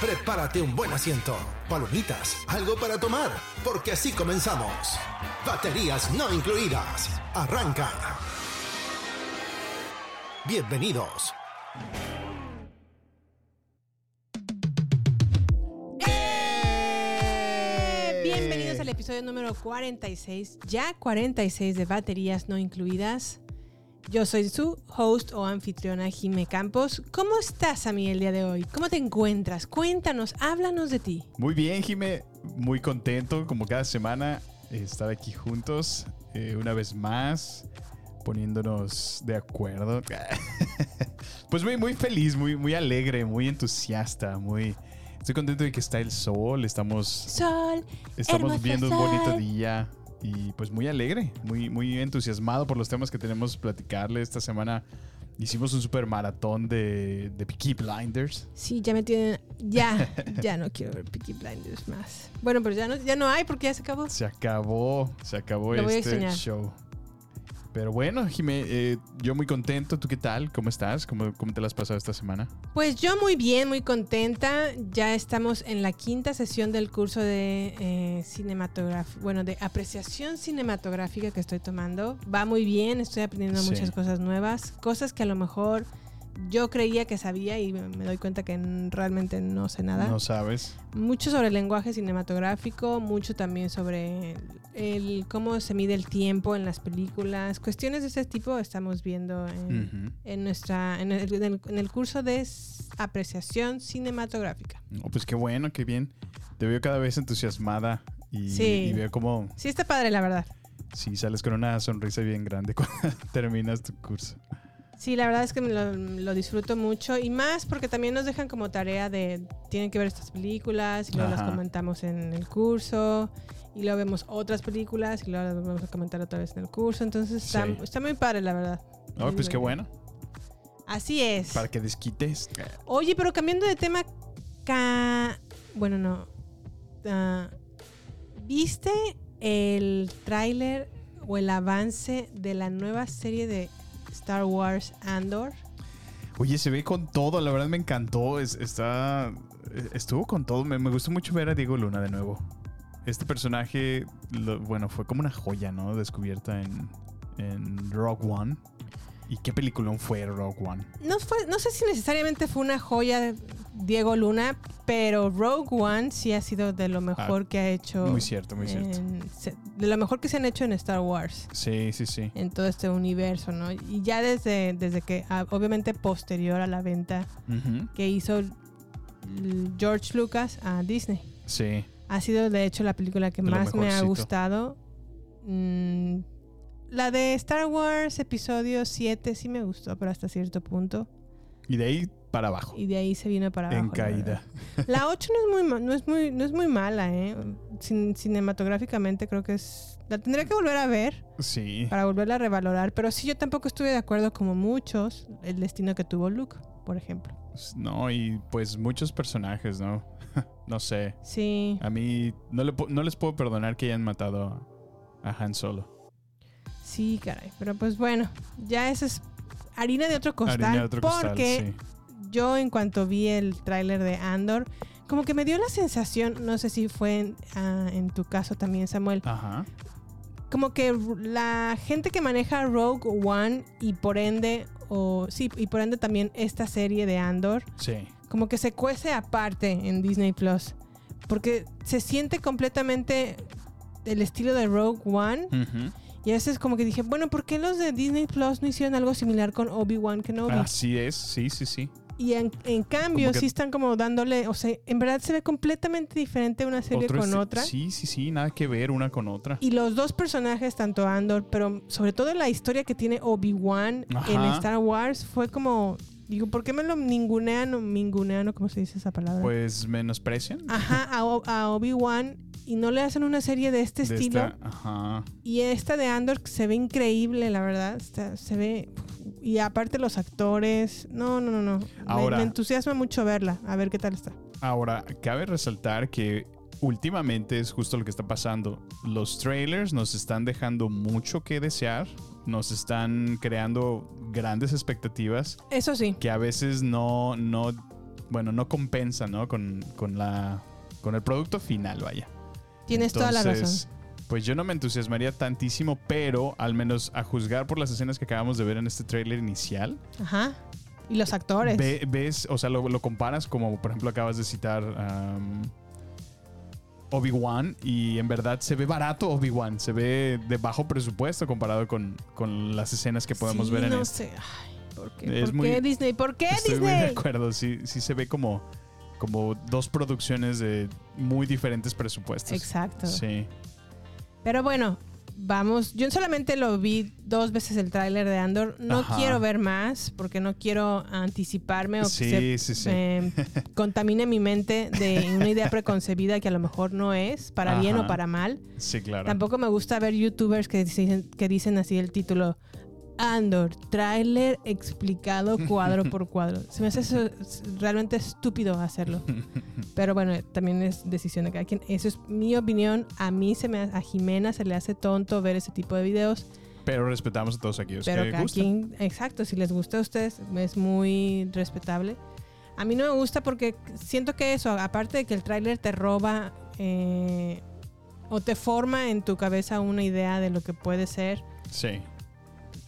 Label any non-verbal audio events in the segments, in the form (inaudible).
Prepárate un buen asiento, palomitas, algo para tomar, porque así comenzamos. Baterías no incluidas. Arranca. Bienvenidos. ¡Eh! Bienvenidos al episodio número 46, ya 46 de baterías no incluidas. Yo soy su host o anfitriona Jime Campos. ¿Cómo estás a mí el día de hoy? ¿Cómo te encuentras? Cuéntanos, háblanos de ti. Muy bien, Jime. Muy contento, como cada semana, estar aquí juntos eh, una vez más, poniéndonos de acuerdo. (laughs) pues muy, muy feliz, muy, muy alegre, muy entusiasta, muy... Estoy contento de que está el sol, estamos, Sol, estamos viendo un bonito día y pues muy alegre, muy, muy entusiasmado por los temas que tenemos que platicarle esta semana. Hicimos un super maratón de, de Peaky Blinders. Sí, ya me tienen. Ya, ya no quiero ver Peaky Blinders más. Bueno, pero ya no, ya no hay porque ya se acabó. Se acabó, se acabó Lo este show. Pero bueno, Jimé, eh, yo muy contento. ¿Tú qué tal? ¿Cómo estás? ¿Cómo, ¿Cómo te la has pasado esta semana? Pues yo muy bien, muy contenta. Ya estamos en la quinta sesión del curso de eh, cinematografía, bueno, de apreciación cinematográfica que estoy tomando. Va muy bien, estoy aprendiendo Sí. muchas cosas nuevas, cosas que a lo mejor yo creía que sabía y me doy cuenta que realmente no sé nada. No sabes. Mucho sobre el lenguaje cinematográfico, mucho también sobre el, el cómo se mide el tiempo en las películas. Cuestiones de ese tipo estamos viendo en, Ujú. en nuestra en el, en curso de apreciación cinematográfica. No, pues qué bueno, qué bien. Te veo cada vez entusiasmada y, Sí. y veo como Sí está padre, la verdad. si sales con una sonrisa bien grande (laughs) cuando terminas tu curso. Sí, la verdad es que lo, lo disfruto mucho y más porque también nos dejan como tarea de tienen que ver estas películas y luego las comentamos en el curso y luego vemos otras películas y luego las vamos a comentar otra vez en el curso. Entonces está, Sí. está muy padre, la verdad. Oh, Muy pues qué bueno. Así es. Para que desquites. Oye, pero cambiando de tema, ca- bueno, no. Ah, ¿Viste el tráiler o el avance de la nueva serie de Star Wars Andor? Oye, se ve con todo, la verdad me encantó. Es- está. Estuvo con todo. Me, me gustó mucho ver a Diego Luna de nuevo. Este personaje, lo- bueno, fue como una joya, ¿no? Descubierta en, en Rogue One. ¿Y qué peliculón fue Rogue One? No, fue, no sé si necesariamente fue una joya de Diego Luna, pero Rogue One sí ha sido de lo mejor Ah, que ha hecho. muy cierto, muy cierto. en- de lo mejor que se han hecho en Star Wars. Sí, sí, sí. En todo este universo, ¿no? Y ya desde, desde que, ah, obviamente posterior a la venta que hizo George Lucas a Disney. Sí. Ha sido de hecho la película que lo más me ha gustado. Mm, la de Star Wars episodio 7 sí me gustó, pero hasta cierto punto. Y de ahí para abajo. Y de ahí se vino para abajo. en la caída. verdad. La 8 no es muy, no es muy, no es muy mala, ¿eh? Cin- cinematográficamente creo que es... La tendría que volver a ver Sí. para volverla a revalorar, pero sí yo tampoco estuve de acuerdo como muchos el destino que tuvo Luke, por ejemplo. No, y pues muchos personajes, ¿no? (laughs) no sé. Sí. A mí no, le no les puedo perdonar que hayan matado a Han Solo. Sí, caray. Pero pues bueno, ya eso es harina de otro costal. Harina de otro costal, porque yo en cuanto vi el tráiler de Andor, como que me dio la sensación, no sé si fue en, ah, en tu caso también, Samuel, Ajá. como que la gente que maneja Rogue One y por ende, o sí, y por ende también esta serie de Andor, Sí. como que se cuece aparte en Disney Plus. Porque se siente completamente el estilo de Rogue One. Y a veces como que dije, bueno, ¿por qué los de Disney Plus no hicieron algo similar con Obi-Wan Kenobi? Así es, sí, sí, sí. Y en, en cambio sí están como dándole, o sea, en verdad se ve completamente diferente una serie con otra. Sí, sí, sí, nada que ver una con otra. Y los dos personajes, tanto Andor, pero sobre todo la historia que tiene Obi-Wan en. Star Wars, fue como, digo, ¿por qué me lo ningunean o mingunean o cómo se dice esa palabra? Pues menosprecian. Ajá, a, a Obi-Wan y no le hacen una serie de este de estilo. esta- ajá. Y esta de Andor se ve increíble, la verdad. Está- se ve. Y aparte los actores. No, no, no, no. Me, entusiasma mucho verla. A ver qué tal está. Ahora, cabe resaltar que últimamente es justo lo que está pasando. Los trailers nos están dejando mucho que desear, nos están creando grandes expectativas Eso sí. que a veces no, no, bueno, no compensan, ¿no? Con, con la, con el producto final, vaya. Tienes toda la razón. Entonces, Pues yo no me entusiasmaría tantísimo, pero al menos a juzgar por las escenas que acabamos de ver en este trailer inicial, Ajá. Y los actores. Ve- ves, o sea, lo, lo comparas como, por ejemplo, acabas de citar um, Obi-Wan y en verdad se ve barato Obi-Wan, se ve de bajo presupuesto comparado con, con las escenas que podemos Sí, ver en no este. sé. Ay, ¿Por qué, Es ¿Por muy- qué Disney? ¿Por qué Estoy muy de acuerdo, sí, sí se ve como, como dos producciones de muy diferentes presupuestos. Exacto. Sí. Pero bueno, vamos. Yo solamente lo vi dos veces el tráiler de Andor. No Ajá. quiero ver más porque no quiero anticiparme o que Sí, se sí, sí. eh, (laughs) contamine mi mente de una idea preconcebida que a lo mejor no es, para bien o para mal. Sí, claro. Tampoco me gusta ver youtubers que dicen, que dicen así el título. Andor, tráiler explicado cuadro por cuadro. (laughs) Se me hace eso- es realmente estúpido hacerlo. Pero bueno, también es decisión de cada quien. Eso es mi opinión. A mí se me a Jimena se le hace tonto ver ese tipo de videos. Pero respetamos a todos aquellos pero que cada gustan. quien, exacto, si les gusta a ustedes, es muy respetable. A mí no me gusta porque siento que eso, aparte de que el tráiler te roba eh, o te forma en tu cabeza una idea de lo que puede ser, Sí.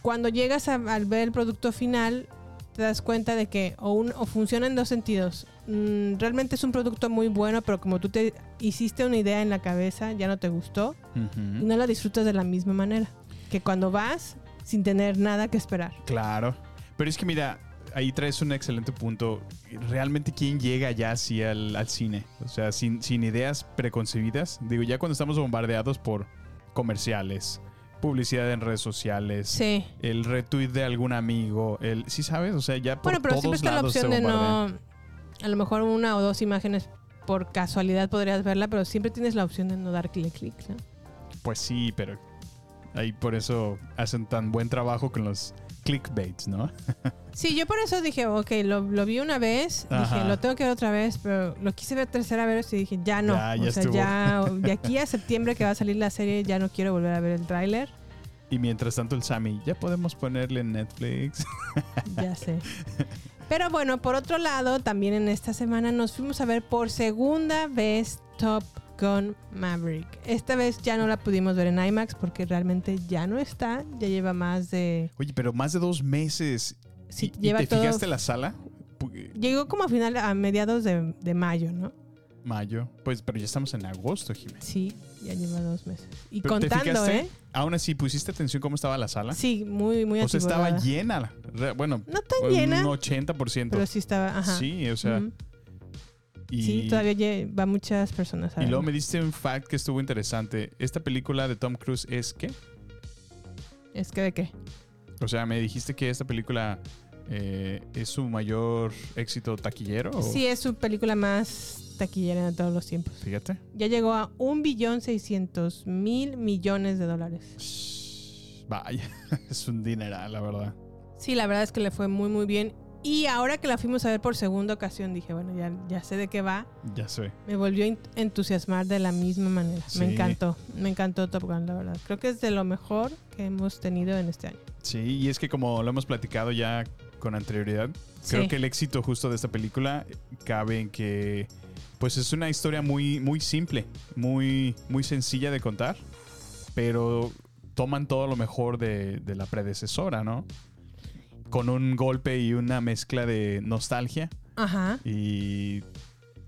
Cuando llegas a- al ver el producto final, te das cuenta de que o, un- o funciona en dos sentidos. Mm, realmente es un producto muy bueno, pero como tú te hiciste una idea en la cabeza, ya no te gustó y no la disfrutas de la misma manera que cuando vas sin tener nada que esperar. Claro. Pero es que mira, ahí traes un excelente punto. Realmente, ¿quién llega ya así al, al cine? O sea, sin, sin ideas preconcebidas. Digo, ya cuando estamos bombardeados por comerciales, publicidad en redes sociales, Sí. el retweet de algún amigo, el... ¿Sí sabes? O sea, ya por Bueno, pero siempre todos está la opción de no. A lo mejor una o dos imágenes por casualidad podrías verla, pero siempre tienes la opción de no dar clic, clic, ¿no? Pues sí, pero ahí por eso hacen tan buen trabajo con los clickbaits, ¿no? (laughs) Sí, yo por eso dije, ok, lo, lo vi una vez, Ajá. dije, lo tengo que ver otra vez, pero lo quise ver tercera vez y dije, ya no. Ya, ya o sea, estuvo. ya (laughs) de aquí a septiembre que va a salir la serie, ya no quiero volver a ver el tráiler. Y mientras tanto el Sammy, ya podemos ponerle en Netflix. (laughs) Ya sé. Pero bueno, por otro lado, también en esta semana nos fuimos a ver por segunda vez Top Gun Maverick. Esta vez ya no la pudimos ver en IMAX porque realmente ya no está. Ya lleva más de. Oye, pero más de dos meses. Sí, ¿Y, y lleva te todo- fijaste la sala? Pu- Llegó como a final, a mediados de, de mayo, ¿no? Mayo. Pues, pero ya estamos en agosto, Jiménez. Sí, ya lleva dos meses. Y Pero, ¿te contando, fijaste? ¿eh? Aún así, ¿pusiste atención cómo estaba la sala? Sí, muy, muy o sea, estaba llena. Bueno, No tan un llena, 80%. pero sí estaba. Ajá. Sí, o sea. Y, Sí, todavía va muchas personas. a Y luego me diste un fact que estuvo interesante. Esta película de Tom Cruise es qué? ¿Es que de qué? O sea, me dijiste que esta película eh, es su mayor éxito taquillero. ¿o? Sí, es su película más taquillera de todos los tiempos. Fíjate. Ya llegó a un billón seiscientos mil millones de dólares. Shh, Vaya, (laughs) es un dineral, la verdad. Sí, la verdad es que le fue muy, muy bien. Y ahora que la fuimos a ver por segunda ocasión, dije, bueno, ya, ya sé de qué va. Ya sé. Me volvió a en- entusiasmar de la misma manera. Sí. Me encantó. Me encantó Top Gun, la verdad. Creo que es de lo mejor que hemos tenido en este año. Sí, y es que como lo hemos platicado ya con anterioridad, creo que el éxito justo de esta película cabe en que pues es una historia muy, muy simple, muy, muy sencilla de contar, pero toman todo lo mejor de, de la predecesora, ¿no? Con un golpe y una mezcla de nostalgia Ajá. y,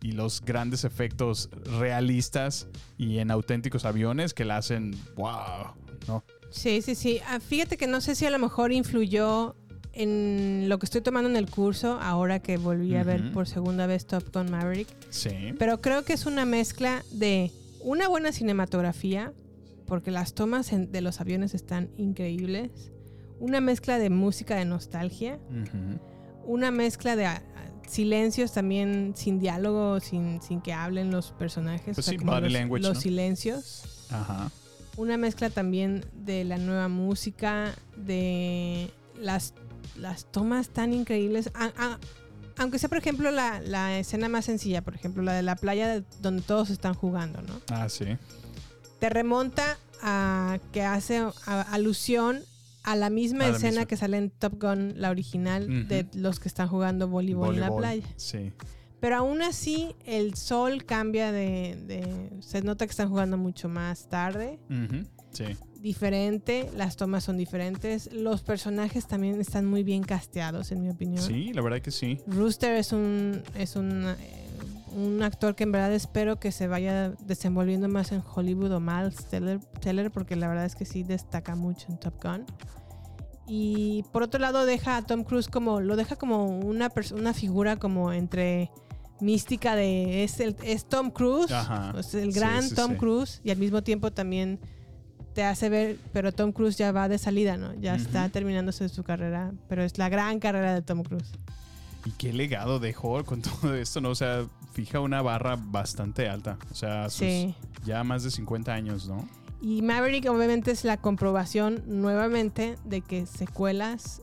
y los grandes efectos realistas y en auténticos aviones que la hacen wow, ¿no? Sí, sí, sí. Ah, fíjate que no sé si a lo mejor influyó en lo que estoy tomando en el curso ahora que volví a ver por segunda vez Top Gun Maverick. Sí. Pero creo que es una mezcla de una buena cinematografía, porque las tomas de los aviones están increíbles. Una mezcla de música de nostalgia. Una mezcla de ah, silencios también sin diálogo, sin, sin que hablen los personajes. Pues sí, como body los, language, los ¿no? silencios. Ajá. Una mezcla también de la nueva música, de las, las tomas tan increíbles. A- a- aunque sea, por ejemplo, la, la escena más sencilla, por ejemplo, la de la playa de- donde todos están jugando, ¿no? Ah, sí. Te remonta a que hace a- alusión a la misma A la escena misma. que sale en Top Gun, la original, de los que están jugando voleibol, en la playa. Sí. Pero aún así, el sol cambia de, de- Se nota que están jugando mucho más tarde. Sí. diferente, las tomas son diferentes, los personajes también están muy bien casteados, en mi opinión. Sí, la verdad que sí. Rooster es un es un, eh, un actor que en verdad espero que se vaya desenvolviendo más en Hollywood o Miles Teller, Teller, porque la verdad es que sí destaca mucho en Top Gun. Y por otro lado deja a Tom Cruise como lo deja como una una figura como entre mística de es el es Tom Cruise, Ajá. es el gran sí, Tom sí. Cruise y al mismo tiempo también te hace ver, pero Tom Cruise ya va de salida, ¿no? Ya está terminándose su carrera, pero es la gran carrera de Tom Cruise. ¿Y qué legado dejó con todo esto, no? O sea, fija una barra bastante alta. O sea, sus Sí. ya más de 50 años, ¿no? Y Maverick obviamente es la comprobación nuevamente de que secuelas,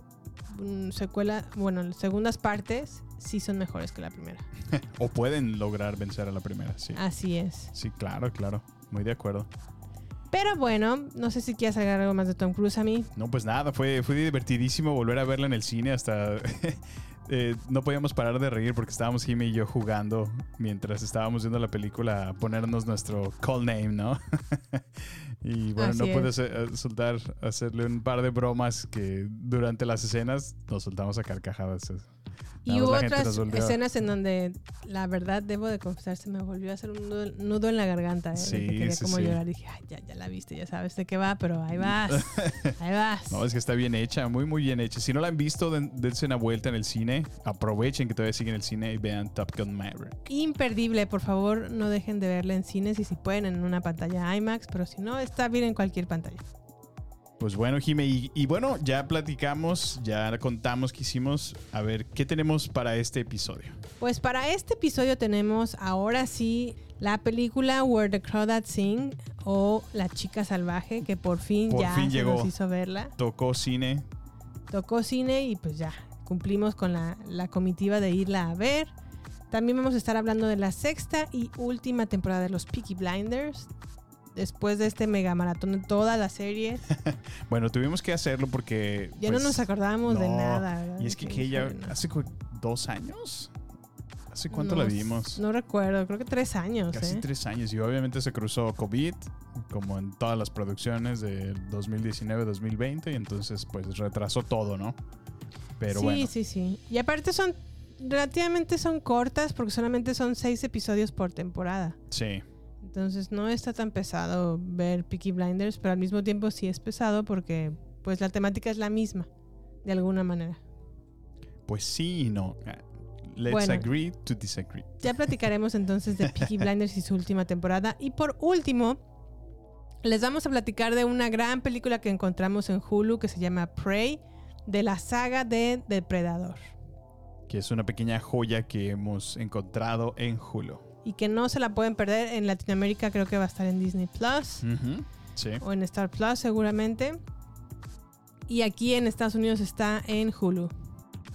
mm, secuela, bueno, segundas partes sí son mejores que la primera. (laughs) O pueden lograr vencer a la primera, sí. Así es. Sí, claro, claro. Muy de acuerdo. Pero bueno, no sé si quieres agregar algo más de Tom Cruise a mí. No, pues nada, fue, fue divertidísimo volver a verla en el cine hasta... (laughs) eh, no podíamos parar de reír porque estábamos Jimmy y yo jugando mientras estábamos viendo la película a ponernos nuestro call name, ¿no? (laughs) y bueno, Así no pude hacer- eh, soltar, hacerle un par de bromas que durante las escenas nos soltamos a carcajadas. Y hubo otras escenas en donde, la verdad, debo de confesar, se me volvió a hacer un nudo, nudo en la garganta. ¿eh? Sí, que quería sí, como sí. llorar. Dije, Ay, ya, ya la viste, ya sabes de qué va, pero ahí vas. (laughs) ahí vas. No, es que está bien hecha, muy, muy bien hecha. Si no la han visto, den- dense una vuelta en el cine. Aprovechen que todavía siguen el cine y vean Top Gun Maverick. Imperdible, por favor, no dejen de verla en cines y si pueden en una pantalla IMAX, pero si no, está bien en cualquier pantalla. Pues bueno, Jime, y, y bueno, ya platicamos, ya contamos qué hicimos. A ver, ¿qué tenemos para este episodio? Pues para este episodio tenemos ahora sí la película Where the Crawdads Sing o La Chica Salvaje, que por fin Por ya fin se llegó. nos hizo verla. Tocó cine. Tocó cine y pues ya cumplimos con la, la comitiva de irla a ver. También vamos a estar hablando de la sexta y última temporada de los Peaky Blinders. Después de este mega maratón de toda la serie, (laughs) Bueno, tuvimos que hacerlo porque. ya pues, no nos acordábamos de nada. ¿verdad? Y es que, que ya no. hace dos años. ¿Hace cuánto No la vimos? No recuerdo, creo que tres años. Casi ¿eh? tres años. Y obviamente se cruzó COVID, como en todas las producciones de 2019-2020. Y entonces, pues retrasó todo, ¿no? Pero sí, bueno. sí, sí. Y aparte son relativamente son cortas porque solamente son seis episodios por temporada. Sí. Entonces no está tan pesado ver Peaky Blinders, pero al mismo tiempo sí es pesado porque pues la temática es la misma, de alguna manera. Pues sí y no. Ah, Let's Bueno. agree to disagree. Ya platicaremos entonces de Peaky (laughs) Blinders y su última temporada. Y por último, les vamos a platicar de una gran película que encontramos en Hulu que se llama Prey, de la saga de Depredador. Que es una pequeña joya que hemos encontrado en Hulu. Y que no se la pueden perder en Latinoamérica, creo que va a estar en Disney Plus. Sí. o en Star Plus seguramente. Y aquí en Estados Unidos está en Hulu.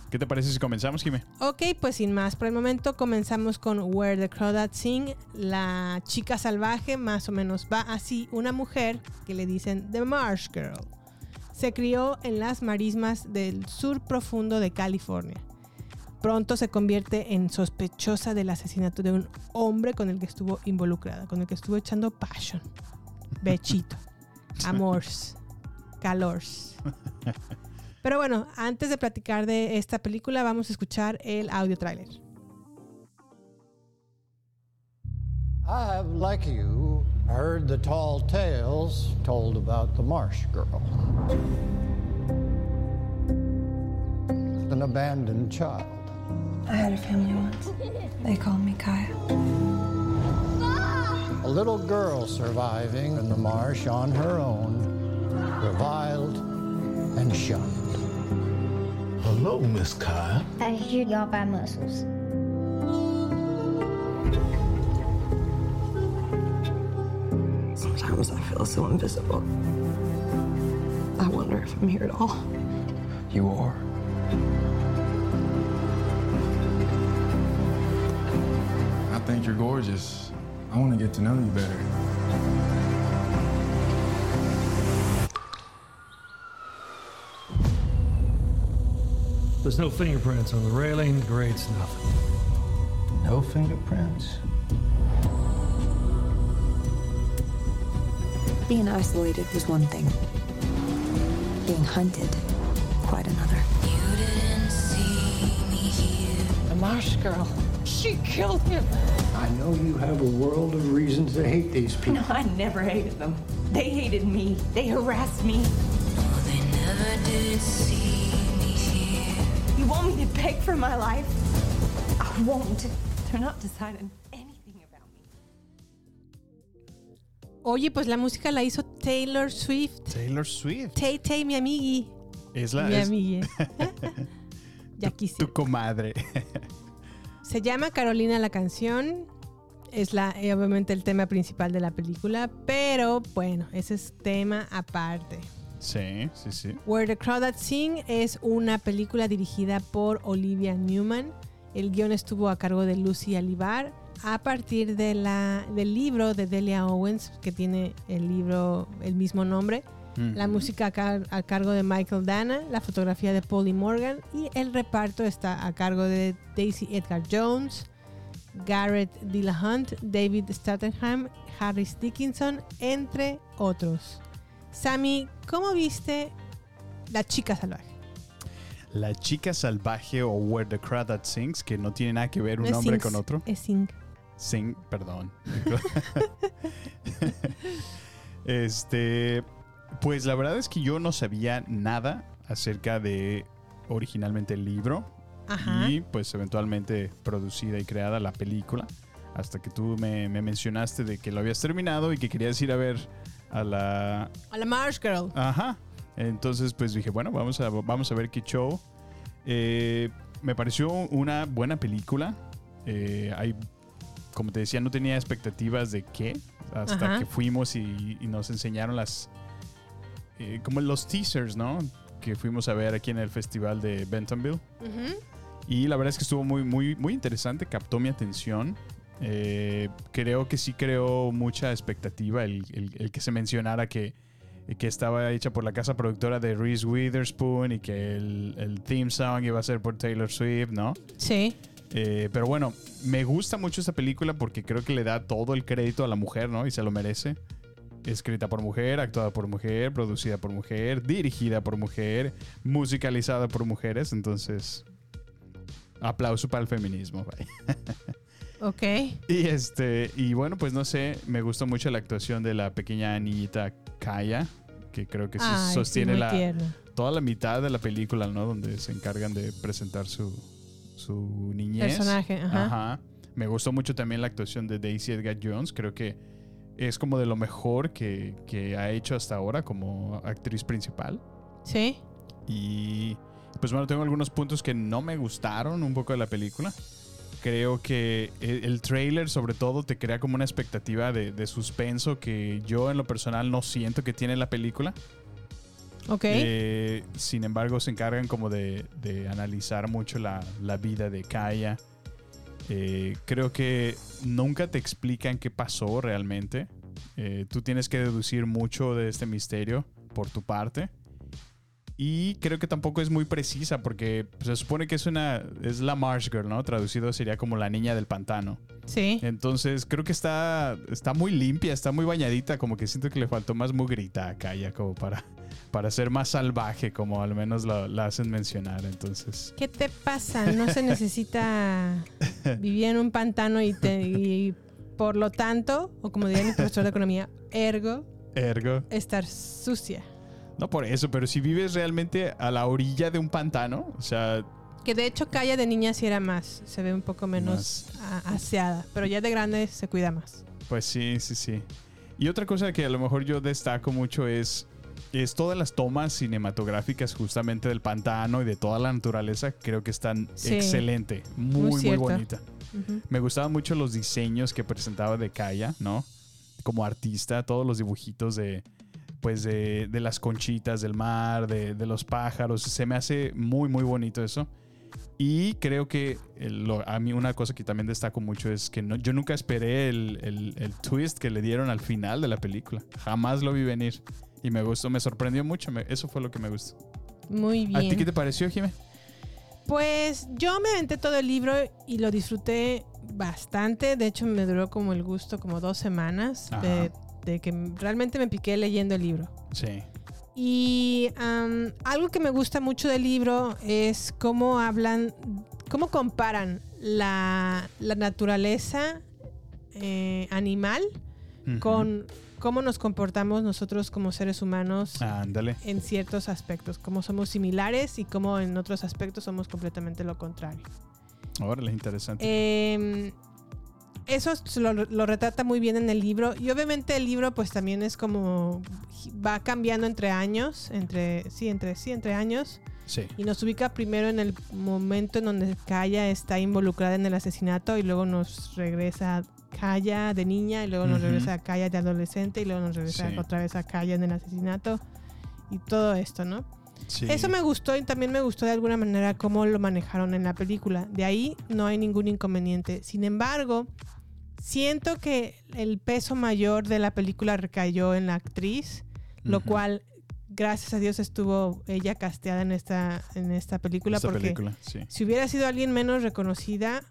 ¿Qué te parece si comenzamos, Jime? Ok, pues sin más, por el momento comenzamos con Where the Crawdads Sing, la chica salvaje, más o menos va así, una mujer que le dicen The Marsh Girl. Se crió en las marismas del sur profundo de California. Pronto se convierte en sospechosa del asesinato de un hombre con el que estuvo involucrada, con el que estuvo echando passion, bechito, (laughs) amors, calors. (laughs) Pero bueno, antes de platicar de esta película, vamos a escuchar el audio tráiler. I have, like you, heard the tall tales told about the Marsh Girl. An abandoned child. I had a family once. They called me Kaya. A little girl surviving in the marsh on her own, reviled and shunned. Hello, Miss Kaya. I hear y'all buy mussels. Sometimes I feel so invisible. I wonder if I'm here at all. You are. Think you're gorgeous. I want to get to know you better. There's no fingerprints on the railing. Grade's nothing. No fingerprints. Being isolated was one thing. Being hunted, quite another. You didn't see me here. The Marsh Girl. She killed him. I know you have a world of reasons to hate these people. No, I never hated them. They hated me. They harassed me. Oh, they never decided. You want me to beg for my life? I won't. They're not deciding anything about me. Oye, pues la música la hizo Taylor Swift. Taylor Swift. Tay Tay, mi amigui. Es la mi es amigue. (laughs) ya tu quisiera. comadre. (laughs) Se llama Carolina la canción. Es la, eh, obviamente el tema principal de la película, pero bueno, ese es tema aparte. sí, sí, sí. Where the Crowd Sing es una película dirigida por Olivia Newman. El guion estuvo a cargo de Lucy Alibar a partir de la, del libro de Delia Owens, que tiene el libro el mismo nombre. La música a, car- a cargo de Michael Dana, la fotografía de Polly Morgan y el reparto está a cargo de Daisy Edgar Jones, Garrett Dillahunt, David Statenham, Harris Dickinson, entre otros. Sammy, ¿cómo viste La chica salvaje? La chica salvaje o Where the Crowd That Sings, que no tiene nada que ver un No Sings, con otro. Es Sing. Sing, perdón. (laughs) (laughs) este, pues la verdad es que yo no sabía nada acerca de originalmente el libro Ajá. y pues eventualmente producida y creada la película. Hasta que tú me, me mencionaste de que lo habías terminado y que querías ir a ver a la, A la Marsh Girl. Ajá. Entonces, pues dije, bueno, vamos a, vamos a ver qué show. Eh, me pareció una buena película. Eh, hay, como te decía, no tenía expectativas de qué. Hasta Ajá. que fuimos y, y nos enseñaron las. Eh, como los teasers, ¿no? Que fuimos a ver aquí en el festival de Bentonville. Y la verdad es que estuvo muy, muy, muy interesante, captó mi atención. Eh, creo que sí creó mucha expectativa el, el- el que se mencionara que, que estaba hecha por la casa productora de Reese Witherspoon y que el, el theme song iba a ser por Taylor Swift, ¿no? Sí. Eh, pero bueno, me gusta mucho esta película porque creo que le da todo el crédito a la mujer, ¿no? Y se lo merece. Escrita por mujer, actuada por mujer, producida por mujer, dirigida por mujer, musicalizada por mujeres. Entonces, aplauso para el feminismo. Ok. (laughs) Y este, y bueno, pues no sé, me gustó mucho la actuación de la pequeña niñita Kaya, que creo que Ay, sostiene la, toda la mitad de la película, ¿no? Donde se encargan de presentar su, su niñez. Personaje, ajá. Me gustó mucho también la actuación de Daisy Edgar Jones. Creo que es como de lo mejor que, que ha hecho hasta ahora como actriz principal. Sí. Y pues bueno, tengo algunos puntos que no me gustaron un poco de la película. Creo que el, el trailer sobre todo te crea como una expectativa de, de suspenso que yo en lo personal no siento que tiene la película. Ok. Eh, sin embargo, se encargan como de, de analizar mucho la, la vida de Kaya. Eh, creo que nunca te explican qué pasó realmente. Eh, tú tienes que deducir mucho de este misterio por tu parte. Y creo que tampoco es muy precisa porque se supone que es una es la Marsh Girl, ¿no? Traducido sería como la niña del pantano. Sí. Entonces creo que está, está muy limpia, está muy bañadita, como que siento que le faltó más mugrita a Kaya como para, para ser más salvaje, como al menos la, la hacen mencionar. Entonces, ¿Qué te pasa? No se necesita (laughs) vivir en un pantano y, te- y Por lo tanto, o como diría mi profesor de economía, ergo, Ergo. estar sucia. No por eso, pero si vives realmente a la orilla de un pantano, o sea, Que de hecho Calla de niña sí era más, se ve un poco menos aseada, pero ya de grande se cuida más. pues sí, sí, sí. Y otra cosa que a lo mejor yo destaco mucho es, es todas las tomas cinematográficas justamente del pantano y de toda la naturaleza, creo que están Sí. excelente, Muy muy, bonita. Me gustaban mucho los diseños que presentaba de Kaya, ¿no? Como artista, todos los dibujitos de, pues de, de las conchitas del mar, de, de los pájaros. Se me hace muy, muy bonito eso. Y creo que lo- a mí una cosa que también destaco mucho es que no, yo nunca esperé el, el- el twist que le dieron al final de la película. Jamás lo vi venir. Y me gustó, me sorprendió mucho. me- eso fue lo que me gustó. Muy bien. ¿A ti qué te pareció, Jimé? Pues yo me aventé todo el libro y lo disfruté bastante. De hecho, me duró como el gusto, como dos semanas, de, de que realmente me piqué leyendo el libro. Sí. Y algo que me gusta mucho del libro es cómo hablan, cómo comparan la, la naturaleza eh, animal con cómo nos comportamos nosotros como seres humanos Ándale. en ciertos aspectos, cómo somos similares y cómo en otros aspectos somos completamente lo contrario. Órale, interesante. Eh, eso lo, lo retrata muy bien en el libro y obviamente el libro pues también es como va cambiando entre años, entre sí, entre sí, entre años sí. y nos ubica primero en el momento en donde Kaya está involucrada en el asesinato y luego nos regresa Kaya de niña y luego nos Ujú. regresa a Kaya de adolescente y luego nos regresa Sí. otra vez a Kaya en el asesinato y todo esto, ¿no? Sí. Eso me gustó y también me gustó de alguna manera cómo lo manejaron en la película. De ahí no hay ningún inconveniente. Sin embargo, siento que el peso mayor de la película recayó en la actriz, lo Ujú. cual, gracias a Dios, estuvo ella casteada en esta, en esta película. Esta porque película, sí. si hubiera sido alguien menos reconocida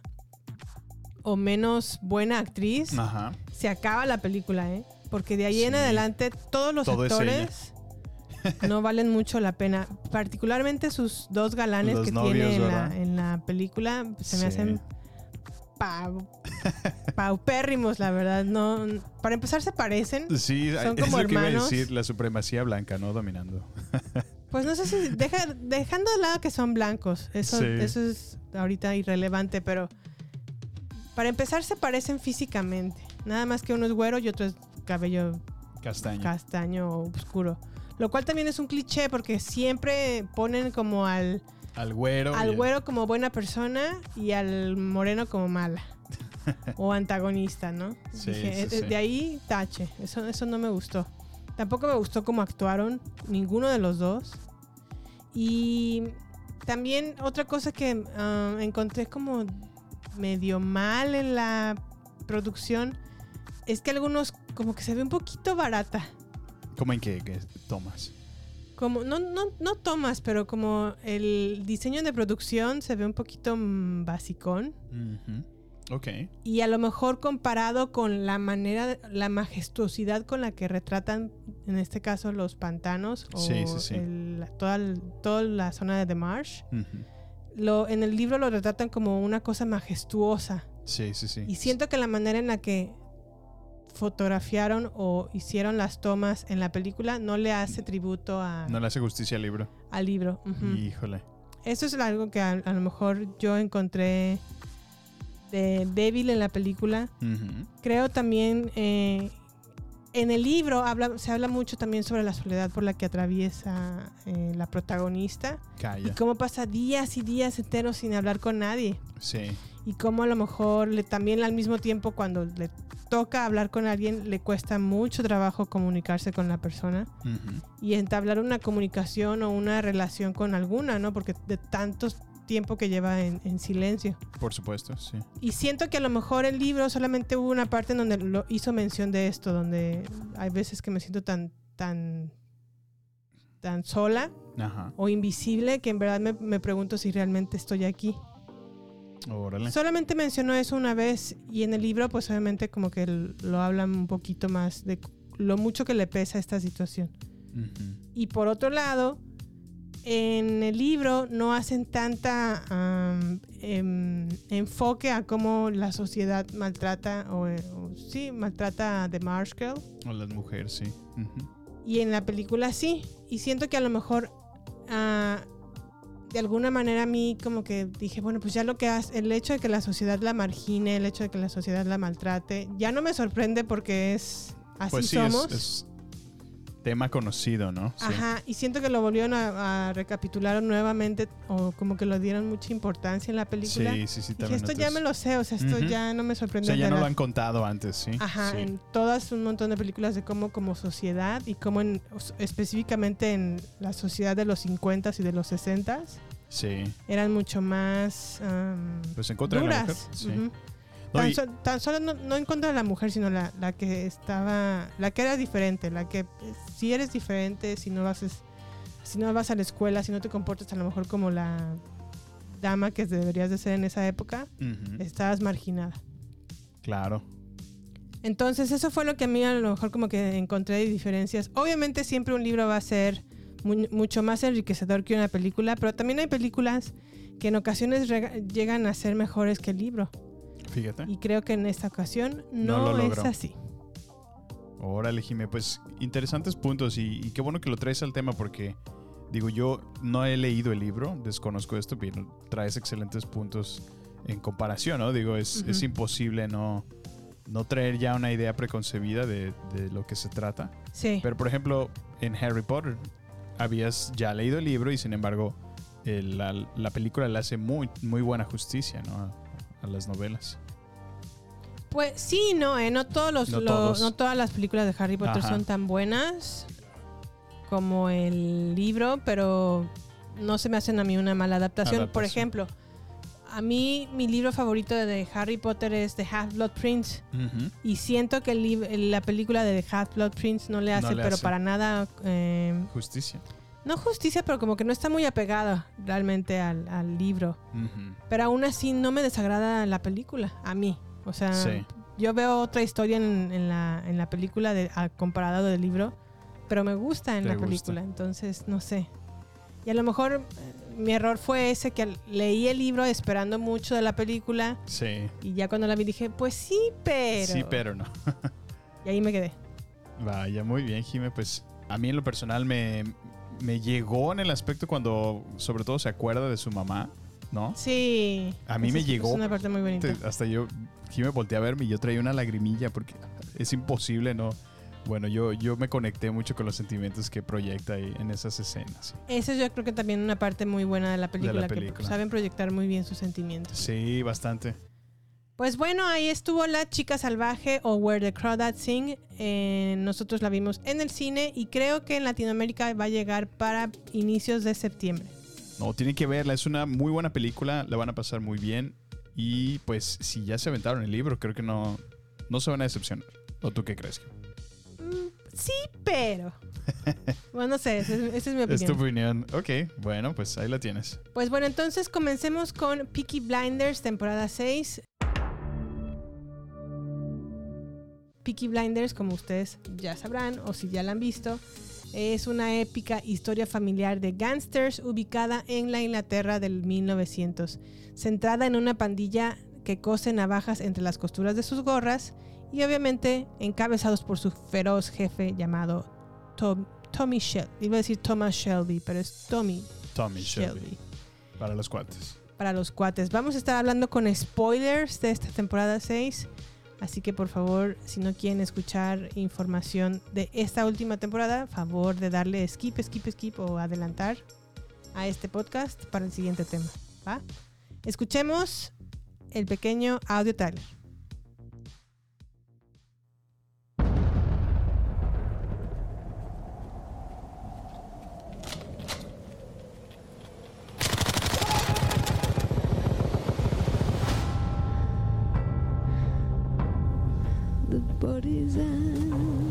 o menos buena actriz, Ajá. se acaba la película, ¿eh? Porque de ahí en adelante todos los Todo es actores (laughs) no valen mucho la pena. Particularmente sus dos galanes Los que novios, tiene en la, ¿verdad? en la película se me hacen pau- paupérrimos, la verdad. No, para empezar se parecen. Sí, Son (laughs) es como lo que iba a decir, la supremacía blanca, ¿no? Dominando. (laughs) Pues no sé si deja- dejando de lado que son blancos, eso, Sí. eso es ahorita irrelevante, pero para empezar se parecen físicamente. Nada más que uno es güero y otro es cabello Castaño. castaño o oscuro. Lo cual también es un cliché porque siempre ponen como al, al güero. al güero como buena persona y al moreno como mala. (laughs) o antagonista, ¿no? Sí, Dije, sí, "Eh, sí. De ahí tache. Eso, eso no me gustó. Tampoco me gustó cómo actuaron ninguno de los dos. Y también otra cosa que ah, encontré como medio mal en la producción es que algunos como que se ve un poquito barata. ¿Cómo en qué, qué tomas? Como, no, no, no tomas, pero como el diseño de producción se ve un poquito mm, basicón. Ok. Y a lo mejor comparado con la manera, la majestuosidad con la que retratan, en este caso, los pantanos o Sí, sí, sí. el- toda, el- toda la zona de The Marsh. Lo, en el libro lo retratan como una cosa majestuosa. Sí, sí, sí. Y siento que la manera en la que fotografiaron o hicieron las tomas en la película no le hace tributo a- No le hace justicia al libro. al libro. Híjole. Eso es algo que a, a lo mejor yo encontré de débil en la película. Creo también eh, en el libro habla, se habla mucho también sobre la soledad por la que atraviesa eh, la protagonista y Calla. cómo pasa días y días enteros sin hablar con nadie Sí. y cómo a lo mejor le, también al mismo tiempo cuando le toca hablar con alguien le cuesta mucho trabajo comunicarse con la persona y entablar una comunicación o una relación con alguna, ¿no? Porque de tanto tiempo que lleva en, en silencio. Por supuesto, sí. Y siento que a lo mejor el libro solamente hubo una parte en donde lo hizo mención de esto, donde hay veces que me siento tan, tan, tan sola Ajá. o invisible que en verdad me, me pregunto si realmente estoy aquí. Órale. Solamente mencionó eso una vez y en el libro pues obviamente como que lo hablan un poquito más de lo mucho que le pesa esta situación. Y por otro lado, en el libro no hacen tanta am, em, enfoque a cómo la sociedad maltrata o, eh, o sí, maltrata a The Marsh Girl. O las mujeres, sí. Y en la película sí. Y siento que a lo mejor ah, de alguna manera a mí como que dije, bueno, pues ya lo que hace, el hecho de que la sociedad la margine, el hecho de que la sociedad la maltrate, ya no me sorprende porque es así Pues sí, es, somos. es tema conocido, ¿no? Sí. Ajá, y siento que lo volvieron a, a recapitular nuevamente o como que lo dieron mucha importancia en la película. Sí, sí, sí, también esto noté ya me lo sé, o sea, esto ya no me O sorprende. sea, ya no lo han contado antes, sí. Ajá, Sí. en todas un montón de películas de cómo como sociedad y cómo en, específicamente en la sociedad de los 50s y de los 60s Sí. eran mucho más am, Pues en contra de la duras. mujer. Sí. Tan, y- so- tan solo no, no en contra de la mujer, sino la, la que estaba, la que era diferente, la que eh, si eres diferente, si no vas, si no vas a la escuela, si no te comportas a lo mejor como la dama que deberías de ser en esa época, estabas marginada. Claro. Entonces eso fue lo que a mí a lo mejor como que encontré de diferencias. Obviamente siempre un libro va a ser mu- mucho más enriquecedor que una película, pero también hay películas que en ocasiones llegan a ser mejores que el libro. Fíjate. Y creo que en esta ocasión No no, lo es así. Órale, Jimé, pues interesantes puntos y, y qué bueno que lo traes al tema porque, digo, yo no he leído el libro, desconozco esto, pero traes excelentes puntos en comparación, ¿no? Digo, es, es imposible no, no traer ya una idea preconcebida de, de lo que se trata. Sí. Pero, por ejemplo, en Harry Potter habías ya leído el libro y, sin embargo, el- la, la película le hace muy, muy buena justicia, ¿no? A, las novelas. Pues sí, no, eh, no todos los, No lo- todos. no todas las películas de Harry Potter Ajá. son tan buenas como el libro, pero no se me hacen a mí una mala adaptación. Por ejemplo, a mí mi libro favorito de Harry Potter es The Half-Blood Prince. Y siento que el la película de The Half-Blood Prince no le No hace, le pero hace. para nada, eh, Justicia. No justicia, pero como que no está muy apegada realmente al, al libro. Pero aún así no me desagrada la película, a mí. O sea, Sí. yo veo otra historia en, en la, en la película de, a- comparado del libro, pero me gusta en Te la gusta. película, entonces no sé. Y a lo mejor eh, mi error fue ese, que leí el libro esperando mucho de la película Sí. y ya cuando la vi dije, pues sí, pero... Sí, pero no. Y ahí me quedé. Vaya, muy bien, Jime. Pues a mí en lo personal me, me llegó en el aspecto cuando, sobre todo, se acuerda de su mamá, ¿no? Sí. A mí Esa me es- llegó. Es una parte muy bonita. Hasta yo, Jime volteé a verme y yo traía una lagrimilla porque es imposible, ¿no? Bueno, yo, yo me conecté mucho con los sentimientos que proyecta ahí en esas escenas. Eso yo creo que también una parte muy buena de la película, que película. saben proyectar muy bien sus sentimientos. Sí, bastante. Pues bueno, ahí estuvo La Chica Salvaje o Where the Crawdads Sing. Eh, nosotros la vimos en el cine y creo que en Latinoamérica va a llegar para inicios de septiembre. No, tienen que verla. Es una muy buena película. La van a pasar muy bien. Y pues, si ya se aventaron el libro, creo que no, no se van a decepcionar. ¿O tú qué crees? Jime? Sí, pero. (laughs) bueno, no sé, esa es, esa es mi Es tu opinión. opinión. Ok, bueno, pues ahí la tienes. Pues bueno, entonces comencemos con Peaky Blinders, temporada 6. Peaky Blinders, como ustedes ya sabrán o si ya la han visto, es una épica historia familiar de gangsters ubicada en la Inglaterra del 1900, centrada en una pandilla que cose navajas entre las costuras de sus gorras y obviamente encabezados por su feroz jefe llamado Tom- Tommy Shelby. Iba a decir Thomas Shelby, pero es Tommy Tommy Shelby. Shelby Para los cuates. para los cuates. Vamos a estar hablando con spoilers de esta temporada 6. Así que por favor, si no quieren escuchar información de esta última temporada, favor de darle skip, skip, skip o adelantar a este podcast para el siguiente tema. ¿va? Escuchemos el pequeño audio trailer. The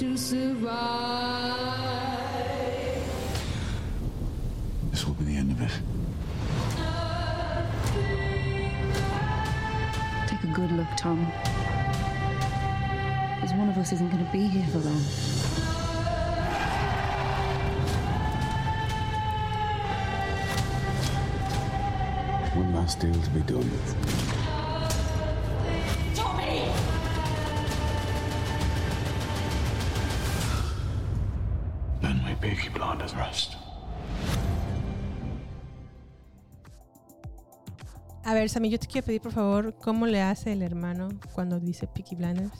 to survive. This will be the end of it. Take a good look, Tom. Because one of us isn't going to be here for long. One last deal to be done. A ver, Sammy, yo te quiero pedir, por favor, ¿cómo le hace el hermano cuando dice Peaky Blinders?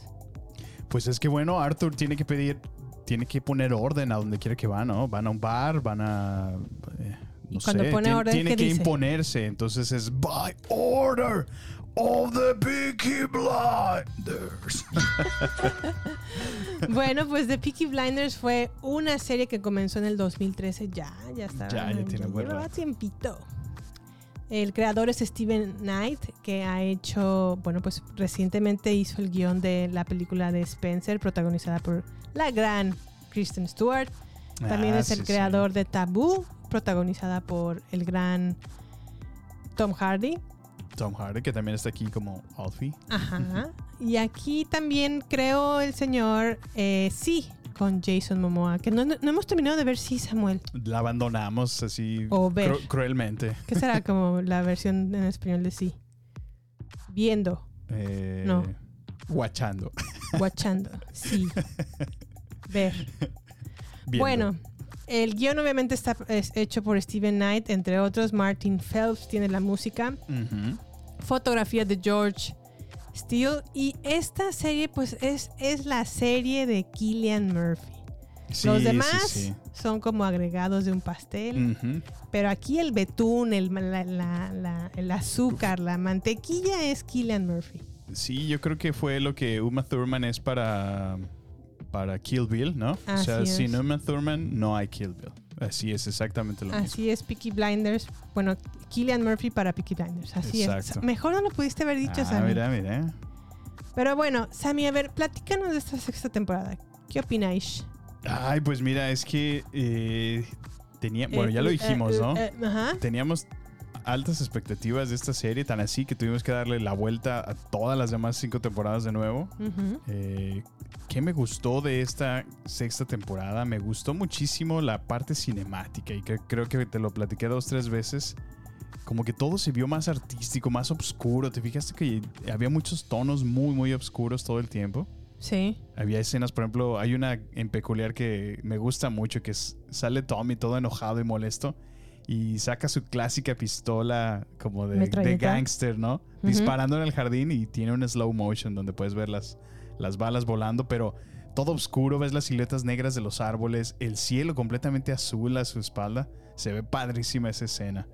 Pues es que bueno, Arthur tiene que pedir, tiene que poner orden a donde quiera que va, ¿no? Van a un bar, van a... eh, no Y cuando sé, pone orden, tiene ¿qué que dice? imponerse. Entonces es by order of the Peaky Blinders. (laughs) Bueno, pues The Peaky Blinders fue una serie que comenzó en el 2013. Ya, ya está. Ya, ya tiene buen lleva rato. tiempito. El creador es Steven Knight, que ha hecho, bueno, pues recientemente hizo el guion de la película de Spencer, protagonizada por la gran Kristen Stewart. También Ah, es el sí, sí. creador de Taboo, protagonizada por el gran Tom Hardy. Tom Hardy, que también está aquí como Alfie. Ajá. (laughs) Y aquí también creo el señor eh, Sí, con Jason Momoa, que no, no- no hemos terminado de ver Sí, Samuel. La abandonamos así O ver. cru- cruelmente. ¿Qué será (laughs) como la versión en español de Sí? Viendo, Eh, No. Guachando. watchando, sí. (laughs) Ver. Viendo. Bueno, el guion obviamente está es hecho por Steven Knight, entre otros. Martin Phelps tiene la música. Fotografía de George Steele y esta serie pues es, es la serie de Killian Murphy. Sí, Los demás sí. son como agregados de un pastel, pero aquí el betún, el, la- la- la- el azúcar, la mantequilla es Killian Murphy. Sí, yo creo que fue lo que Uma Thurman es para, para Kill Bill, ¿no? o sea, Así sin es. Uma Thurman no hay Kill Bill. Así es, exactamente lo mismo. Así es Peaky Blinders, bueno, Killian Murphy para Peaky Blinders, así Exacto. es. Mejor no lo pudiste haber dicho, Ah, Sammy. mira, mira. Pero bueno, Sammy, a ver, platícanos de esta sexta temporada. ¿Qué opináis? Ay, pues mira, es que eh, tenía, bueno, Eh, ya lo eh, dijimos, eh, ¿no? eh, ajá. Teníamos altas expectativas de esta serie, tan así que tuvimos que darle la vuelta a todas las demás cinco temporadas de nuevo. Ujú. Eh, ¿Qué me gustó de esta sexta temporada? Me gustó muchísimo la parte cinemática y que, creo que te lo platiqué dos, tres veces. Como que todo se vio más artístico, más oscuro. ¿Te fijaste que había muchos tonos muy, muy oscuros todo el tiempo? Sí. Había escenas, por ejemplo, hay una en peculiar que me gusta mucho, que es, sale Tommy todo enojado y molesto y saca su clásica pistola como de, de gangster, ¿no? Disparando en el jardín y tiene un slow motion donde puedes ver las, las balas volando, pero todo oscuro, ves las siluetas negras de los árboles, el cielo completamente azul a su espalda. Se ve padrísima esa escena.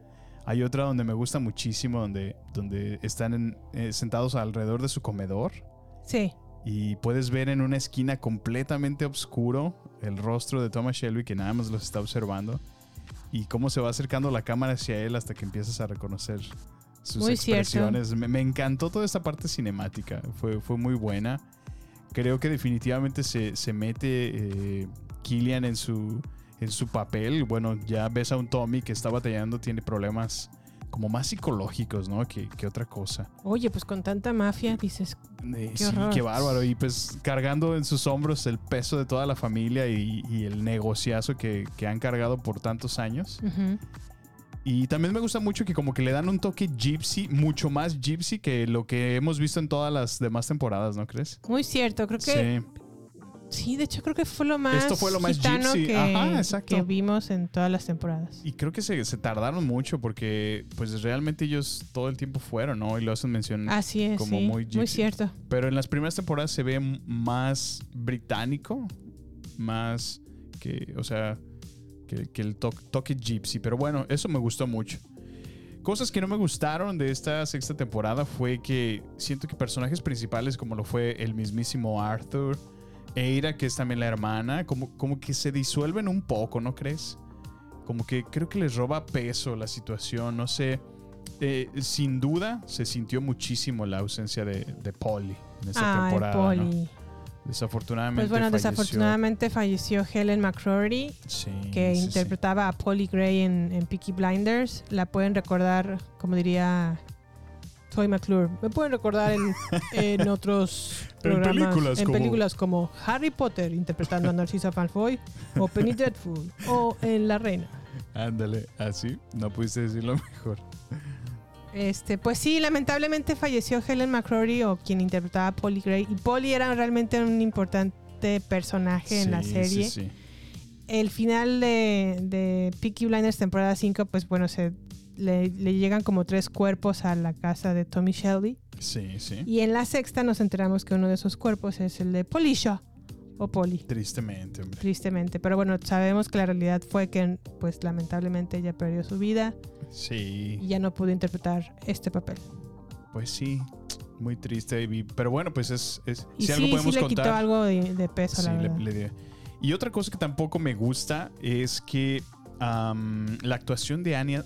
Hay otra donde me gusta muchísimo, donde, donde están en- eh, sentados alrededor de su comedor Sí. y puedes ver en una esquina completamente oscuro el rostro de Thomas Shelby que nada más los está observando y cómo se va acercando la cámara hacia él hasta que empiezas a reconocer sus Muy expresiones. Me, me encantó toda esta parte cinemática, fue, fue muy buena. Creo que definitivamente se, se mete eh, Killian en su, en su papel. Bueno, ya ves a un Tommy que está batallando, tiene problemas como más psicológicos, ¿no? Que, que otra cosa. Oye, pues con tanta mafia dices, Eh, Qué sí, horror. qué bárbaro. Y pues cargando en sus hombros el peso de toda la familia y, y el negociazo que, que han cargado por tantos años. Y también me gusta mucho que como que le dan un toque gypsy, mucho más gypsy que lo que hemos visto en todas las demás temporadas, ¿no crees? muy cierto, creo que Sí. Sí, de hecho creo que fue lo más Esto fue lo más gypsy. que, Ajá, exacto. que vimos en todas las temporadas. Y creo que se, se tardaron mucho porque pues realmente ellos todo el tiempo fueron, ¿no? Y lo hacen mención Así es, como sí, muy muy, gypsy. cierto. Pero en las primeras temporadas se ve más británico, más que, o sea, que, que el to- toque gypsy. Pero bueno, eso me gustó mucho. Cosas que no me gustaron de esta sexta temporada fue que siento que personajes principales, como lo fue el mismísimo Arthur, Eira, que es también la hermana, como, como que se disuelven un poco, ¿no crees? Como que creo que les roba peso la situación, no sé. Eh, sin duda se sintió muchísimo la ausencia de, de Polly en esta Ay, temporada. ¿no? Poli. Desafortunadamente. Pues bueno, falleció. desafortunadamente falleció Helen McCrory, Sí, que sí, sí. interpretaba a Polly Gray en, en Peaky Blinders. La pueden recordar, como diría Toy McClure. Me pueden recordar en, (laughs) en otros En programas. películas en como- películas como Harry Potter interpretando a Narcisa Malfoy, o (laughs) Penny Dreadful, o en La Reina. Ándale, así. No pudiste decirlo mejor. Este, pues sí, lamentablemente falleció Helen McCrory o quien interpretaba a Polly Gray. Y Polly era realmente un importante personaje en la serie. Sí, sí. El final de, de Peaky Blinders temporada 5, pues bueno, se le, le llegan como tres cuerpos a la casa de Tommy Shelby. Sí, sí. Y en la sexta nos enteramos que uno de esos cuerpos es el de Polly Shaw. O Polly, Tristemente, hombre. tristemente. Pero bueno, sabemos que la realidad fue que, pues lamentablemente ella perdió su vida y Sí, ya no pudo interpretar este papel. pues sí. Muy triste. y- Pero bueno, pues es. es Y si algo sí, sí podemos le contar. quitó algo de, de peso, Sí, la le- verdad. le dio. Y otra cosa que tampoco me gusta es que la actuación de Anya,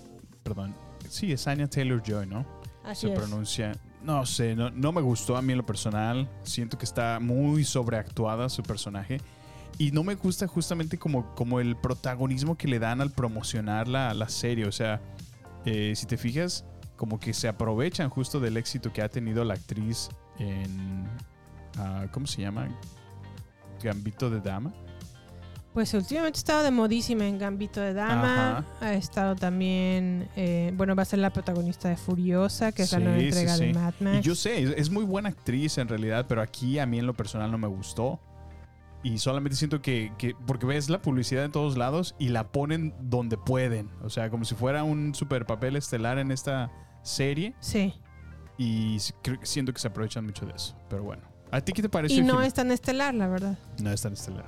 perdón, sí, es Anya Taylor Joy, ¿no? Así Se es. pronuncia. No sé, no, no me gustó a mí en lo personal. Siento que está muy sobreactuada su personaje. Y no me gusta justamente como, como el protagonismo que le dan al promocionar la, la serie. O sea, eh, si te fijas, como que se aprovechan justo del éxito que ha tenido la actriz en. ah, ¿Cómo se llama? Gambito de Dama. Pues últimamente ha estado de modísima en Gambito de Dama. Ajá. Ha estado también, eh, bueno, va a ser la protagonista de Furiosa, que es la nueva Sí, sí, entrega de. Mad Max. Y yo sé, es, es muy buena actriz en realidad, pero aquí a mí en lo personal no me gustó. Y solamente siento que, que- porque ves la publicidad en todos lados y la ponen donde pueden. O sea, como si fuera un super papel estelar en esta serie. Sí. Y creo- siento que se aprovechan mucho de eso. Pero bueno. ¿A ti qué te parece? Y no Jimmy? es tan estelar, la verdad. No es tan estelar.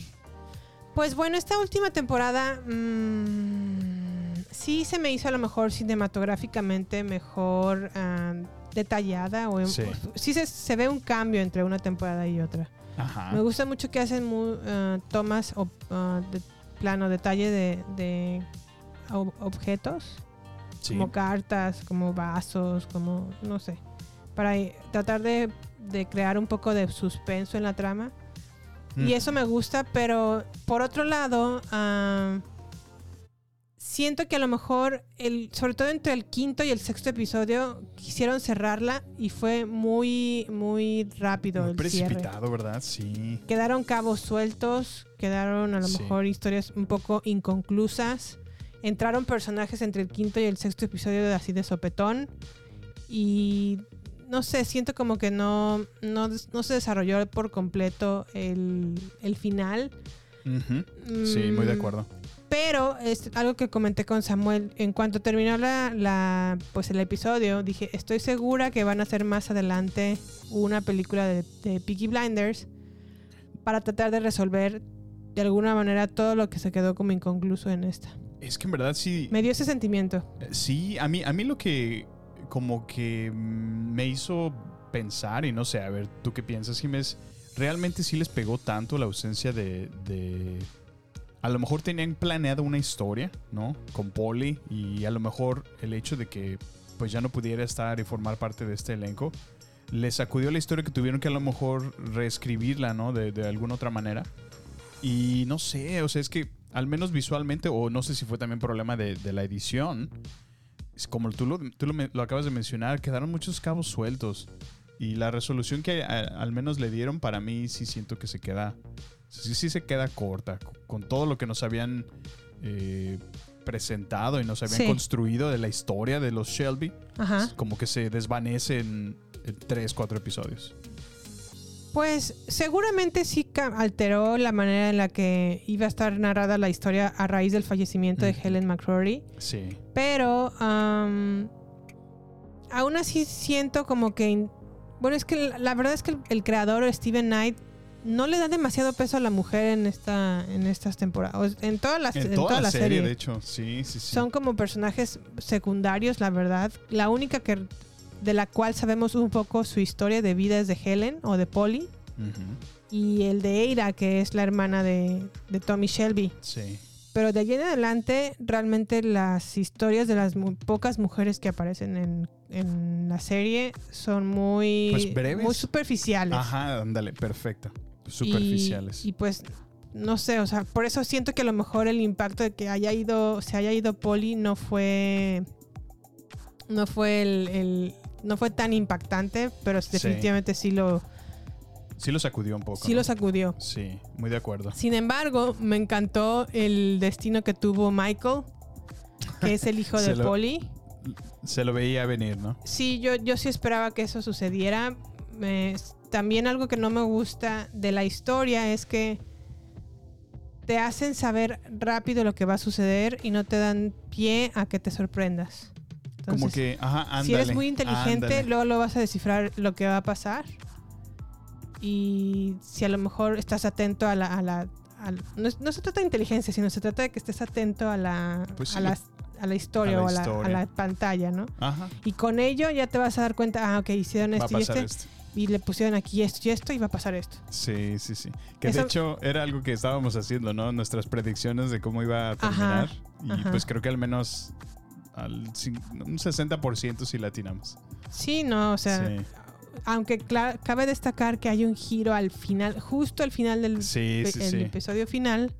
Pues bueno, esta última temporada mm, sí se me hizo a lo mejor cinematográficamente mejor ah, detallada. O Sí. sí se, se ve un cambio entre una temporada y otra. Ajá. Me gusta mucho que hacen ah, tomas o ah, de plano, detalle de, de ob- objetos, Sí. como cartas, como vasos, como no sé, para tratar de, de crear un poco de suspenso en la trama. Mm. Y eso me gusta, pero por otro lado, ah, siento que a lo mejor, el, sobre todo entre el quinto y el sexto episodio, quisieron cerrarla y fue muy, muy rápido Muy el cierre. precipitado, ¿verdad? Sí. Quedaron cabos sueltos, quedaron a lo Sí. mejor historias un poco inconclusas. Entraron personajes entre el quinto y el sexto episodio de así de sopetón. Y no sé, siento como que no, no, no se desarrolló por completo el, el final. Sí, muy de Mm, acuerdo. Pero es algo que comenté con Samuel. En cuanto terminó la, la- pues el episodio, dije, estoy segura que van a hacer más adelante una película de, de Peaky Blinders para tratar de resolver de alguna manera todo lo que se quedó como inconcluso en esta. Es que en verdad sí. Me dio ese sentimiento. Sí, a mí, a mí lo que como que me hizo pensar, y no sé, a ver, ¿tú qué piensas, Jiménez? ¿Realmente sí les pegó tanto la ausencia de... A lo mejor tenían planeado una historia, ¿no? Con Polly y a lo mejor el hecho de que pues ya no pudiera estar y formar parte de este elenco les sacudió la historia que tuvieron que a lo mejor reescribirla, ¿no? De, de alguna otra manera. Y no sé, o sea, es que al menos visualmente, o no sé si fue también problema de, la edición, como tú, lo, tú lo, lo acabas de mencionar, quedaron muchos cabos sueltos. Y la resolución que a- al menos le dieron, para mí sí siento que se queda, sí, sí se queda corta. Con todo lo que nos habían eh, presentado y nos habían Sí. construido de la historia de los Shelby, Ajá. como que se desvanece en, en tres, cuatro episodios. Pues seguramente sí alteró la manera en la que iba a estar narrada la historia a raíz del fallecimiento de. Helen McCrory. Sí. Pero aún así siento como que... Bueno, es que la, verdad es que el, el creador Steven Knight no le da demasiado peso a la mujer en esta en estas temporadas. En toda la, En en toda, la serie, serie. de hecho, sí, sí, sí. Son como personajes secundarios, la verdad. La única que de la cual sabemos un poco su historia de vida es de Helen o de Polly. Y el de Eira, que es la hermana de, de Tommy Shelby. Sí. Pero de allí en adelante, realmente las historias de las pocas mujeres que aparecen en, en la serie son muy, Pues breves. muy superficiales. Ajá, ándale, perfecto. Superficiales. Y, y, pues, no sé, o sea, por eso siento que a lo mejor el impacto de que haya ido, se haya ido Polly no fue. No fue el. el- no fue tan impactante, pero definitivamente sí lo, Sí lo sacudió un poco. sí ¿no? lo sacudió. Sí, muy de acuerdo. Sin embargo, me encantó el destino que tuvo Michael, que es el hijo (laughs) de lo- Polly. Se lo veía venir, ¿no? Sí, yo, yo sí esperaba que eso sucediera. También algo que no me gusta de la historia es que te hacen saber rápido lo que va a suceder y no te dan pie a que te sorprendas. Como Entonces, que, ajá, ándale. si eres muy inteligente, ándale. luego lo vas a descifrar lo que va a pasar. Y si a lo mejor estás atento a la... a la- al- no, no se trata de inteligencia, sino se trata de que estés atento a la, Pues sí, a, a la historia a la o a la, a la pantalla, ¿no? Ajá. Y con ello ya te vas a dar cuenta, ah, ok, hicieron Va a esto y este, esto. y le pusieron aquí esto y esto y va a pasar esto. Sí, sí, sí. Que Eso- de hecho era algo que estábamos haciendo, ¿no? Nuestras predicciones de cómo iba a terminar. y ajá. pues creo que al menos al un 60% sí latinamos. Sí, no, o sea, Sí. aunque cabe destacar que hay un giro al final, justo al final del Sí, pe- sí, el sí. episodio final,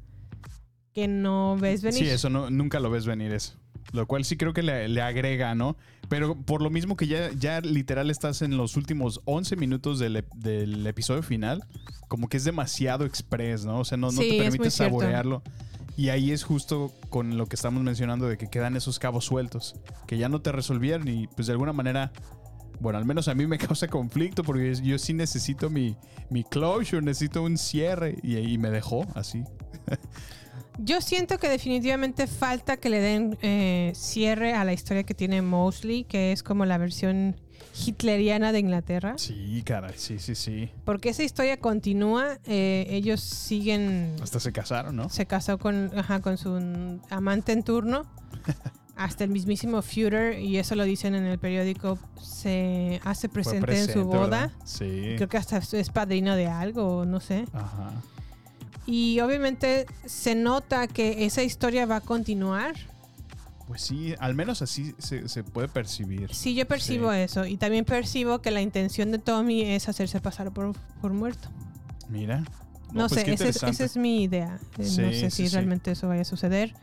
que no ves venir. Sí, eso no, nunca lo ves venir eso. Lo cual sí creo que le, le agrega, ¿no? Pero por lo mismo que ya, ya literal estás en los últimos 11 minutos del, del episodio final, como que es demasiado express, ¿no? O sea, no, no te permite muy cierto. Y ahí es justo con lo que estamos mencionando de que quedan esos cabos sueltos, que ya no te resolvieron y pues de alguna manera, bueno, al menos a mí me (laughs) causa conflicto porque yo sí necesito mi, mi closure, necesito un cierre y, y me dejó así. (laughs) Yo siento que definitivamente falta que le den eh, cierre a la historia que tiene Mosley, que es como la versión hitleriana de Inglaterra. Sí, caray, sí, sí, sí. Porque esa historia continúa, eh, ellos siguen Hasta se casaron, ¿no? se casó con, ajá, con su amante en turno. (laughs) Hasta el mismísimo Führer, y eso lo dicen en el periódico, se hace presente, en su boda. ¿verdad? Sí. Creo que hasta es padrino de algo, no sé. Ajá. Y obviamente se nota que esa historia va a continuar. Pues sí, al menos así se, se puede percibir. Sí, yo percibo Sí. eso. Y también percibo que la intención de Tommy es hacerse pasar por, por muerto. Mira. No, pues sé, es- esa interesante. es mi idea. Eh, no sé sí, si realmente eso vaya a suceder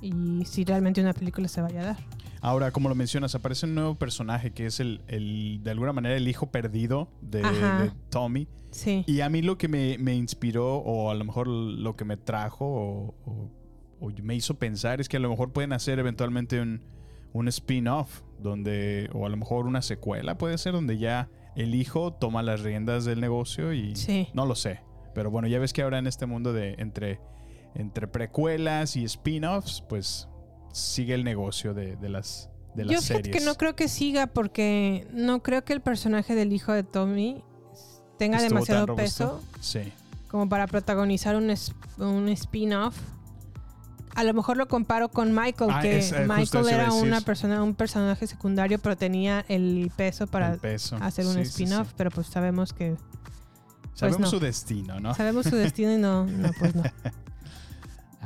y si realmente una película se vaya a dar. Ahora, como lo mencionas, aparece un nuevo personaje que es el, el de alguna manera, el hijo perdido de, Tommy. Sí. Y a mí lo que me, me inspiró, o a lo mejor lo que me trajo, o, o- o me hizo pensar, es que a lo mejor pueden hacer eventualmente un, un spin-off, donde, o a lo mejor una secuela puede ser, donde ya el hijo toma las riendas del negocio y Sí. no lo sé. Pero bueno, ya ves que ahora en este mundo de entre, entre precuelas y spin-offs, pues sigue el negocio de, de las, de las Yo series. que no creo que siga porque no creo que el personaje del hijo de Tommy tenga Estuvo demasiado peso. Sí. como para protagonizar un, un spin-off. A lo mejor lo comparo con Michael, Ah, que es- eh, Michael era una persona, un personaje secundario, pero tenía el peso para El peso. hacer un Sí, spin-off, sí. pero pues sabemos que Sabemos no. su destino, ¿no? sabemos su destino y no, (laughs) no, pues no.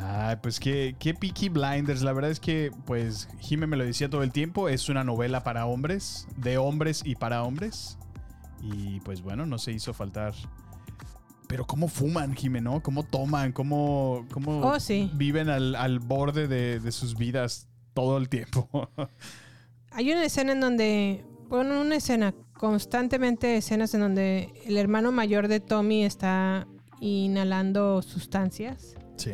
Ay, pues qué, qué Peaky Blinders. La verdad es que, pues, Jime me lo decía todo el tiempo. Es una novela para hombres, de hombres y para hombres. Y pues bueno, no se hizo faltar. Pero cómo fuman, Jime, ¿no? Cómo toman, cómo, cómo Oh, sí. viven al, al borde de, de sus vidas todo el tiempo. (laughs) Hay una escena en donde, bueno, una escena, constantemente escenas en donde el hermano mayor de Tommy está inhalando sustancias. sí.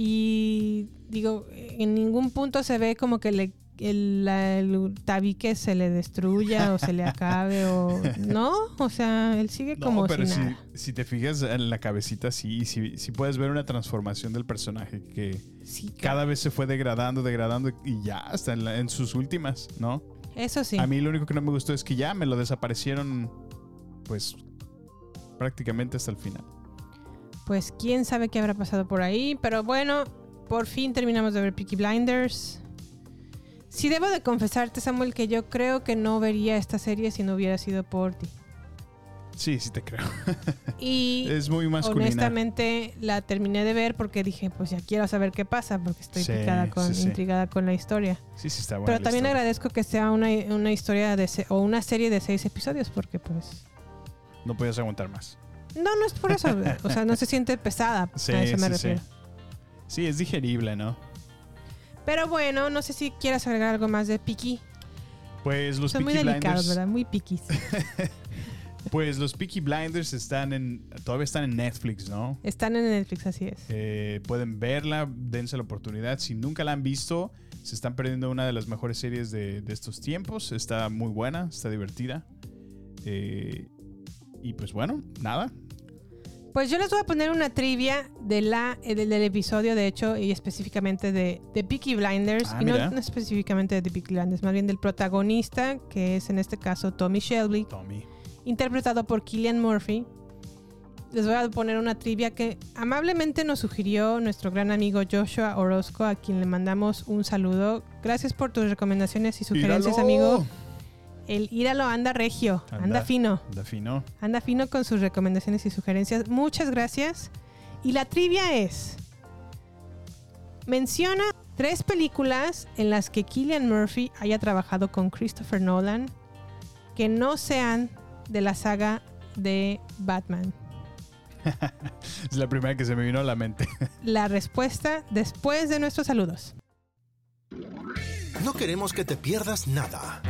Y digo, en ningún punto se ve como que le, el, la- el tabique se le destruya o se le acabe o... (laughs) No, o sea, él sigue como no, pero si si, nada. si te fijas en la cabecita, sí, sí, sí puedes ver una transformación del personaje que Sí, cada vez se fue degradando, degradando y ya hasta en, la- en sus últimas, ¿no? Eso sí. A mí lo único que no me gustó es que ya me lo desaparecieron, pues prácticamente hasta el final. Pues quién sabe qué habrá pasado por ahí. Pero bueno, por fin terminamos de ver Peaky Blinders. Sí debo de confesarte, Samuel, que yo creo que no vería esta serie si no hubiera sido por ti. Sí, sí te creo. (laughs) Y es muy masculina. honestamente la terminé de ver porque dije, pues ya quiero saber qué pasa, porque estoy Sí, picada con, sí, sí. intrigada con la historia. Sí, sí está buena. Pero también historia. agradezco que sea una, una historia de se- o una serie de seis episodios, porque pues... No podías aguantar más. No, no es por eso. o sea, no se siente pesada. (laughs) Sí, a eso me sí, refiero. sí. Sí, es digerible, ¿no? Pero bueno, no sé si quieras agregar algo más de Piki. Pues los Son muy Peaky delicados, Blinders. ¿verdad? Muy piquis. (laughs) Pues los Peaky Blinders están en. Todavía están en Netflix, ¿no? Están en Netflix, así es. Eh, pueden verla, dense la oportunidad. Si nunca la han visto, se están perdiendo una de las mejores series de, de estos tiempos. Está muy buena, está divertida. Eh, y pues bueno, nada. Pues yo les voy a poner una trivia de la, eh, del, del episodio, de hecho, y específicamente de, de Peaky Blinders. Ah, y no, específicamente de The Peaky Blinders, más bien del protagonista, que es en este caso Tommy Shelby, Tommy. interpretado por Killian Murphy. Les voy a poner una trivia que amablemente nos sugirió nuestro gran amigo Joshua Orozco, a quien le mandamos un saludo. Gracias por tus recomendaciones y sugerencias, amigo. El íralo anda regio, anda, fino. Anda fino. Anda fino con sus recomendaciones y sugerencias. Muchas gracias. Y la trivia es: menciona tres películas en las que Killian Murphy haya trabajado con Christopher Nolan que no sean de la saga de Batman. (laughs) Es la primera que se me vino a la mente. (laughs) La respuesta después de nuestros saludos. No queremos que te pierdas nada.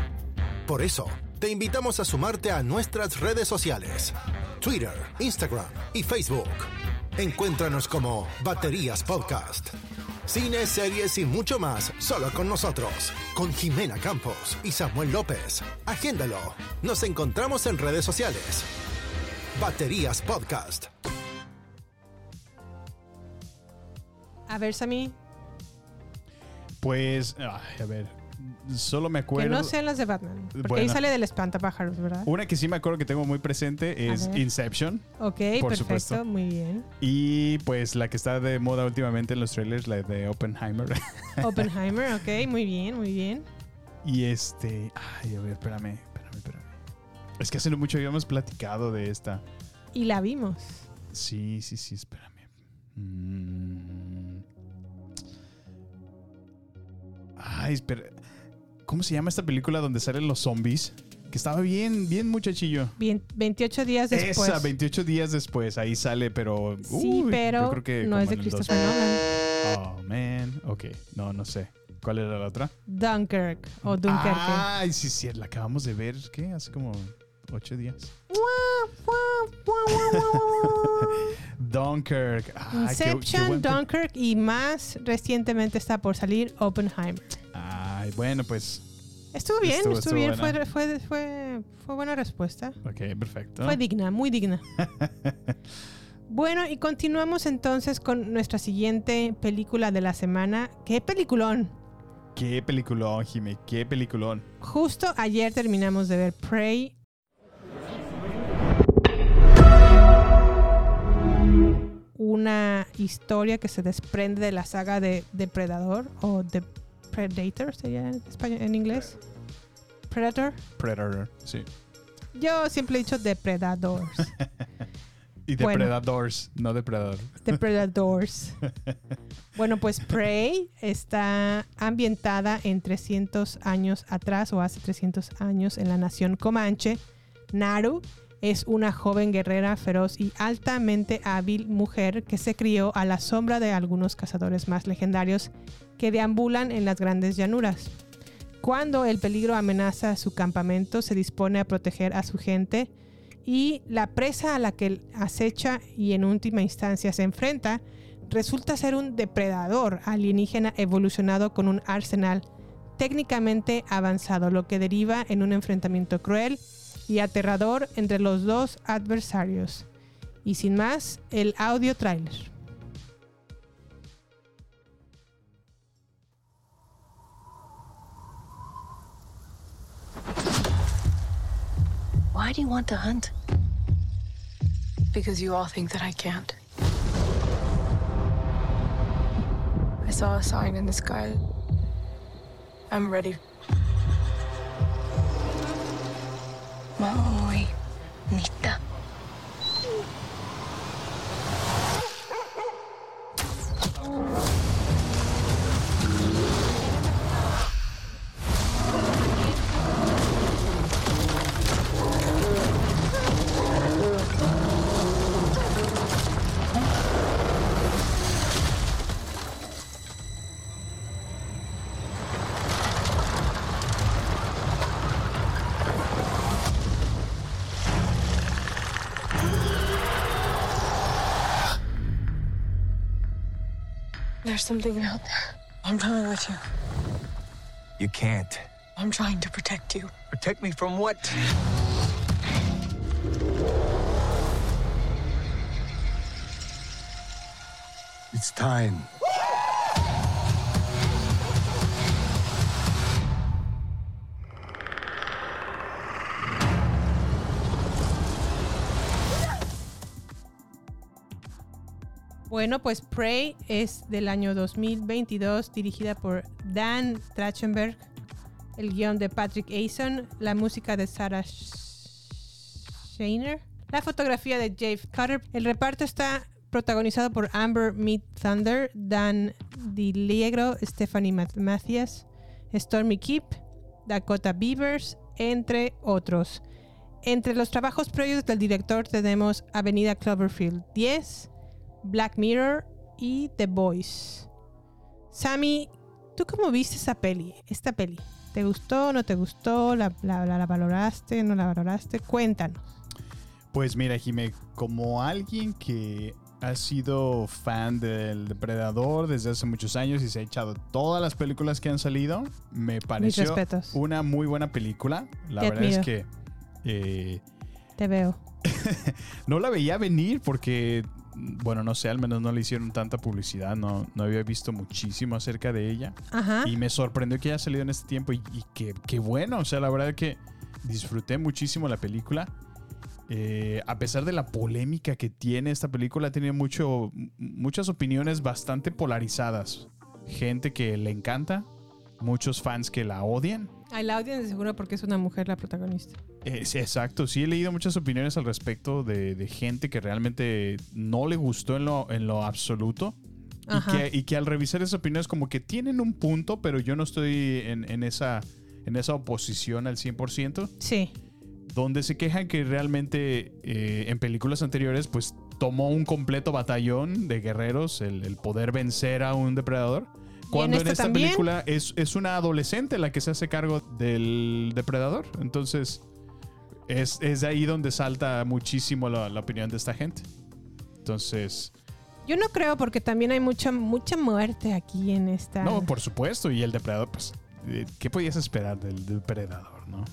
Por eso, te invitamos a sumarte a nuestras redes sociales. Twitter, Instagram y Facebook. Encuéntranos como Baterías Podcast. Cine, series y mucho más solo con nosotros. Con Jimena Campos y Samuel López. Agéndalo. Nos encontramos en redes sociales. Baterías Podcast. A ver, Sammy, Pues, ay, a ver. Solo me que acuerdo. no sean las de Batman. Porque ahí sale del espantapájaros, ¿verdad? Una que sí me acuerdo que tengo muy presente es. Inception. Ok, por perfecto, supuesto. muy bien. Y pues la que está de moda últimamente en los trailers, la de Oppenheimer. (laughs) Oppenheimer, ok, muy bien, muy bien. y este. Ay, a ver, espérame, espérame, espérame. Es que hace mucho habíamos platicado de esta. Y la vimos. Sí, sí, sí, espérame. Mm. Ay, espera. ¿Cómo se llama esta película donde salen los zombies? Que estaba bien, bien muchachillo. Bien, 28 días después. Esa, 28 días después. Ahí sale, pero. Sí, uy, pero yo creo que no es de Christopher 2000. Nolan. Oh, man. Ok, no, no sé. ¿Cuál era la otra? Dunkirk o Dunkerque. Ay, sí, sí, la acabamos de ver, ¿qué? Hace como ocho días. Dunkirk. Qué- qué Inception, buen pe- Dunkirk y más recientemente está por salir Oppenheimer. Ay, bueno, pues. Estuvo bien, Estuvo- estuvo, estuvo bien, fue, fue, fue, fue buena respuesta. Ok, perfecto. Fue digna, muy digna. (laughs) bueno, y continuamos entonces con nuestra siguiente película de la semana. ¡Qué peliculón! Qué peliculón, Jimmy, qué peliculón. Justo ayer terminamos de ver Prey. Una historia que se desprende de la saga de Depredador o The Predator sería en, español, en inglés. Predator. Predator, sí. Yo siempre he dicho Depredadors. (laughs) Y Bueno. Depredadors, no Depredador. Depredadors. (laughs) Bueno, pues Prey está ambientada en 300 años atrás o hace 300 años en la nación Comanche. Naru es una joven guerrera feroz y altamente hábil mujer que se crió a la sombra de algunos cazadores más legendarios que deambulan en las grandes llanuras. Cuando el peligro amenaza su campamento, se dispone a proteger a su gente y la presa a la que acecha y en última instancia se enfrenta resulta ser un depredador alienígena evolucionado con un arsenal técnicamente avanzado, lo que deriva en un enfrentamiento cruel y aterrador entre los dos adversarios. Y sin más, el audio trailer. Why do you want to hunt? Because you all think that I can't. I saw a sign in the sky. I'm ready. もういった。There's something out there. I'm coming with you. You can't. I'm trying to protect you. Protect me from what? It's time. Bueno, pues Prey es del año 2022, dirigida por Dan Trachtenberg, el guion de Patrick Aison, la música de Sarah Shainer, la fotografía de Jave Cutter. El reparto está protagonizado por Amber Mead Thunder, Dan DiLiegro, Stephanie Mathias, Stormy Keep, Dakota Beavers, entre otros. Entre los trabajos previos del director tenemos Avenida Cloverfield 10, Black Mirror y The Boys. Sammy, ¿tú cómo viste esa peli? Esta peli. ¿Te gustó? ¿No te gustó? ¿La, la, la, la valoraste? ¿No la valoraste? Cuéntanos. Pues mira, Jimé, como alguien que ha sido fan del Depredador desde hace muchos años y se ha echado todas las películas que han salido, me pareció una muy buena película. La Te verdad es que eh, Te veo. (laughs) no la veía venir porque, bueno, no sé, al menos no le hicieron tanta publicidad, no, no había visto muchísimo acerca de ella. Ajá. Y me sorprendió que haya salido en este tiempo y, y que, que bueno, o sea, la verdad que disfruté muchísimo la película. Eh, a pesar de la polémica que tiene esta película, tiene mucho, muchas opiniones bastante polarizadas. Gente que le encanta, muchos fans que la odian. Ay, la de seguro porque es una mujer la protagonista. Eh, sí, exacto, sí he leído muchas opiniones al respecto de, de gente que realmente no le gustó en lo, en lo absoluto. Y que, y que al revisar esas opiniones como que tienen un punto, pero yo no estoy en, en esa, en esa oposición al 100%. Sí. Donde se quejan que realmente eh, en películas anteriores pues tomó un completo batallón de guerreros el, el poder vencer a un depredador. Cuando en, esta esta también? película es, es una adolescente la que se hace cargo del depredador. Entonces es, es de ahí donde salta muchísimo la, la opinión de esta gente. Entonces, Yo no creo porque también hay mucha mucha muerte aquí en esta. no, por supuesto. Y el depredador, pues, eh, ¿qué podías esperar del depredador, no?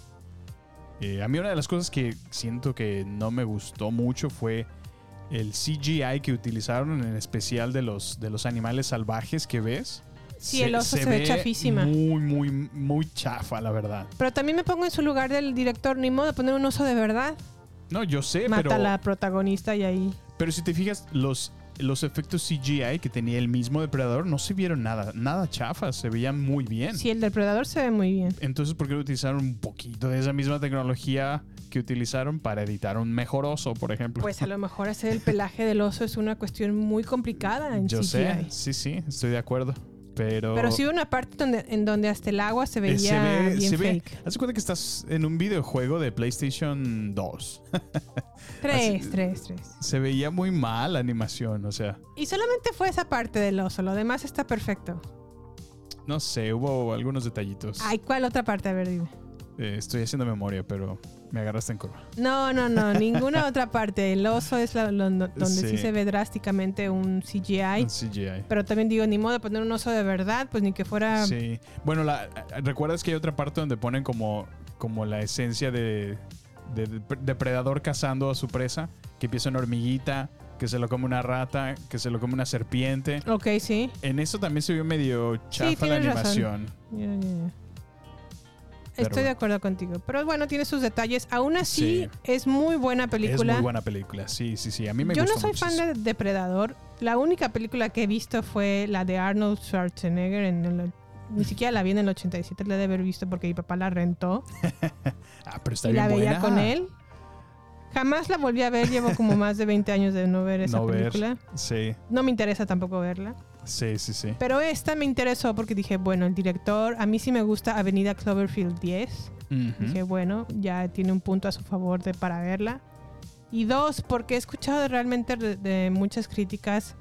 Eh, a mí una de las cosas que siento que no me gustó mucho fue el CGI que utilizaron en especial de los, de los animales salvajes que ves. Sí, el oso se ve chafísima. Muy, muy, muy chafa, la verdad. Pero también me pongo en su lugar del director, ni modo de poner un oso de verdad. No, yo sé, Mata pero, a la protagonista y ahí. pero si te fijas, los, los efectos CGI que tenía el mismo depredador no se vieron nada, nada chafas, se veían muy bien. Sí, el depredador se ve muy bien. Entonces, ¿por qué utilizaron un poquito de esa misma tecnología que utilizaron para editar un mejor oso, por ejemplo? Pues a lo (laughs) mejor hacer el pelaje del oso es una cuestión muy complicada en Yo CGI. sé, sí, sí, estoy de acuerdo. Pero, Pero sí hubo una parte donde, en donde hasta el agua se eh, veía se ve, bien se ve. fake. Haz cuenta que estás en un videojuego de PlayStation 2. (laughs) Tres, Así- tres, tres. Se veía muy mal la animación, o sea, Y solamente fue esa parte del oso, lo demás está perfecto. no sé, hubo algunos detallitos. Ay, ¿cuál otra parte? A ver, dime. Eh, estoy haciendo memoria, pero me agarraste en curva. No, no, no, (laughs) ninguna otra parte. El oso es la- lo- donde sí. Sí. se ve drásticamente un CGI. Un CGI. Pero también digo, ni modo de poner un oso de verdad, pues ni que fuera... Sí. Bueno, la, ¿recuerdas que hay otra parte donde ponen como, como la esencia de, de dep- depredador cazando a su presa? Que empieza una hormiguita, que se lo come una rata, que se lo come una serpiente. Ok, sí. En eso también se vio medio chafa la razón. animación. Pero Estoy de acuerdo contigo. Pero bueno, tiene sus detalles. Aún así, Sí. es muy buena película. Es muy buena película, sí, sí, sí. A mí me Yo no soy fan de Depredador. La única película que he visto fue la de Arnold Schwarzenegger. En el- ni (laughs) siquiera la vi en el 87, la he de haber visto porque mi papá la rentó (laughs) Ah, pero está y bien la veía buena. con él. Jamás la volví a ver, llevo como más de 20 años de no ver esa No ver. película. Sí, No me interesa tampoco verla. Sí, sí, sí. Pero esta me interesó porque dije, bueno, el director, a mí sí me gusta Avenida Cloverfield 10. Ujú. Dije, bueno, ya tiene un punto a su favor de, para verla. Y dos, porque he escuchado realmente de, de muchas críticas.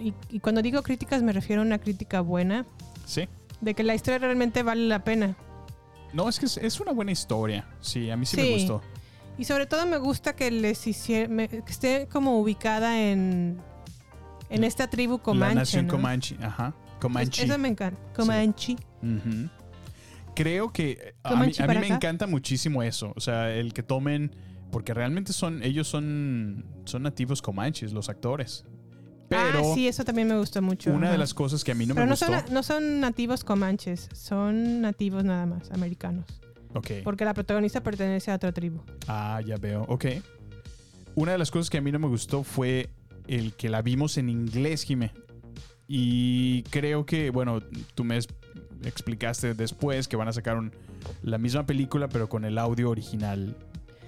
Y, y cuando digo críticas me refiero a una crítica buena. Sí. De que la historia realmente vale la pena. No, es que es, es una buena historia. Sí, a mí sí, me Sí. gustó. Y sobre todo me gusta que les hiciera, me- que esté como ubicada en, En esta tribu Comanche. la nación ¿no? Comanche. Ajá. Comanche. Eso me encanta. Comanche. Creo que eh, a mí, a me encanta muchísimo eso. O sea, el que tomen. Porque realmente son. Ellos son. Son nativos comanches, los actores. Pero ah, sí, eso también me gustó mucho. una de las cosas que a mí no Pero me no gustó. son, no son nativos comanches, son nativos nada más, americanos. Ok. Porque la protagonista pertenece a otra tribu. Ah, ya veo. Ok. Una de las cosas que a mí no me gustó fue el que la vimos en inglés, Jime. Y creo que, bueno, tú me explicaste después que van a sacar un- la misma película, pero con el audio original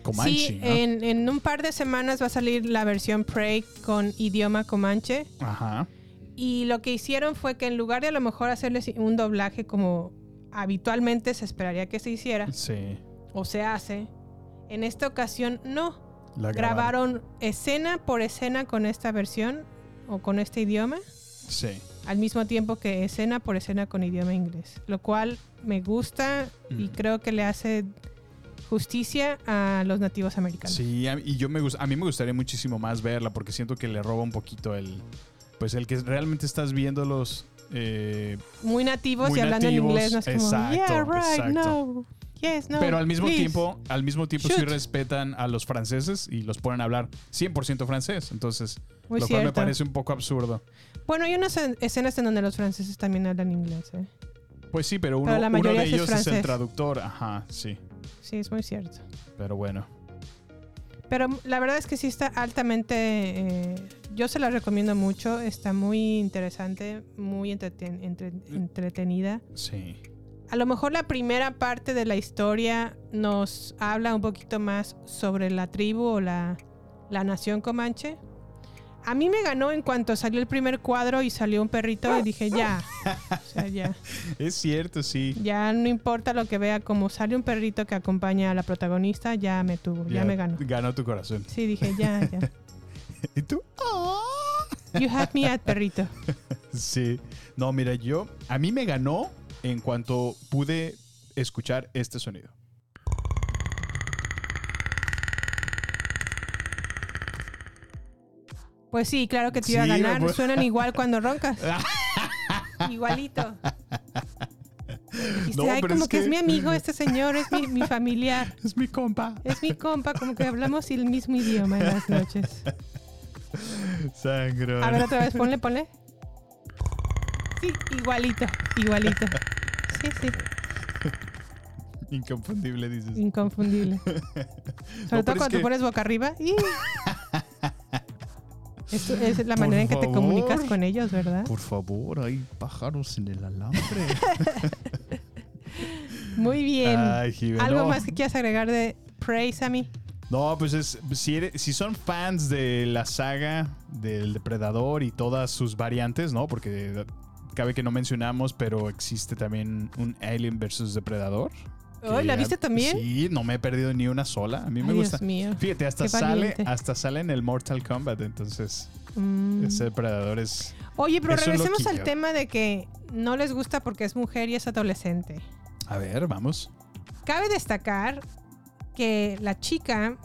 Comanche. sí, ¿no? en, en un par de semanas va a salir la versión Prey con idioma comanche. Ajá. Y lo que hicieron fue que en lugar de a lo mejor hacerles un doblaje como habitualmente se esperaría que se hiciera, Sí. o se hace, en esta ocasión no. La Grabaron escena por escena con esta versión o con este idioma, Sí. al mismo tiempo que escena por escena con idioma inglés. Lo cual me gusta y creo que le hace justicia a los nativos americanos. Sí, y yo me a mí me gustaría muchísimo más verla porque siento que le roba un poquito el pues el que realmente estás viéndolos eh, Muy nativos Muy y hablando nativos, en inglés, no es como, exacto, yeah, right, exacto. no, yes, no. pero al mismo please". tiempo al mismo tiempo sí respetan a los franceses y los ponen a hablar 100% francés, entonces Muy lo cual me parece un poco absurdo. Bueno, hay unas en- escenas en donde los franceses también hablan inglés, ¿eh? Pues sí, pero uno, Pero la uno de es ellos es el traductor, ajá, sí, Sí, es muy cierto. pero bueno. Pero la verdad es que sí está altamente. eh, yo se la recomiendo mucho. Está muy interesante, muy entreten- entre- entretenida. Sí. A lo mejor la primera parte de la historia nos habla un poquito más sobre la tribu o la, la nación comanche. A mí me ganó en cuanto salió el primer cuadro y salió un perrito y dije ya. O sea, ya. (laughs) Es cierto, sí. Ya no importa lo que vea, como sale un perrito que acompaña a la protagonista, ya me tuvo, ya, me ganó. Ganó tu corazón. Sí, dije ya, ya. (laughs) ¿Y tú? You had me at perrito. (laughs) Sí. No, mira, yo. A mí me ganó en cuanto pude escuchar este sonido. Pues sí, claro que te iba a Sí, ganar. pues. Suenan igual cuando roncas. (laughs) Igualito. Dijiste, No, ay, pero como es que... es mi amigo, este señor, es mi, mi familiar. (laughs) Es mi compa. Es mi compa, como que hablamos el mismo idioma en las noches. Sangre. A ver, otra vez, ponle, ponle. Sí, igualito, igualito. Sí, sí, Inconfundible, dices. inconfundible. (laughs) Sobre No, todo cuando te que- pones boca arriba. (laughs) es la Por manera en que te comunicas con ellos, ¿verdad? Por favor, hay pájaros en el alambre. (laughs) Muy bien. Ay, ¿Algo no. más que quieras agregar de Prey, Sammy? No, pues es, si, eres- si son fans de la saga del Depredador y todas sus variantes, ¿no? Porque cabe que no mencionamos, pero existe también un Alien vs Depredador. Ay, ¿la viste también? Sí, no me he perdido ni una sola. A mí me Ay, Dios gusta. mío. Fíjate, hasta Qué sale, valiente. hasta sale en el Mortal Kombat, entonces Mm. ese Depredador es. Oye, pero regresemos al tema de que no les gusta porque es mujer y es adolescente. A ver, vamos. Cabe destacar que la chica,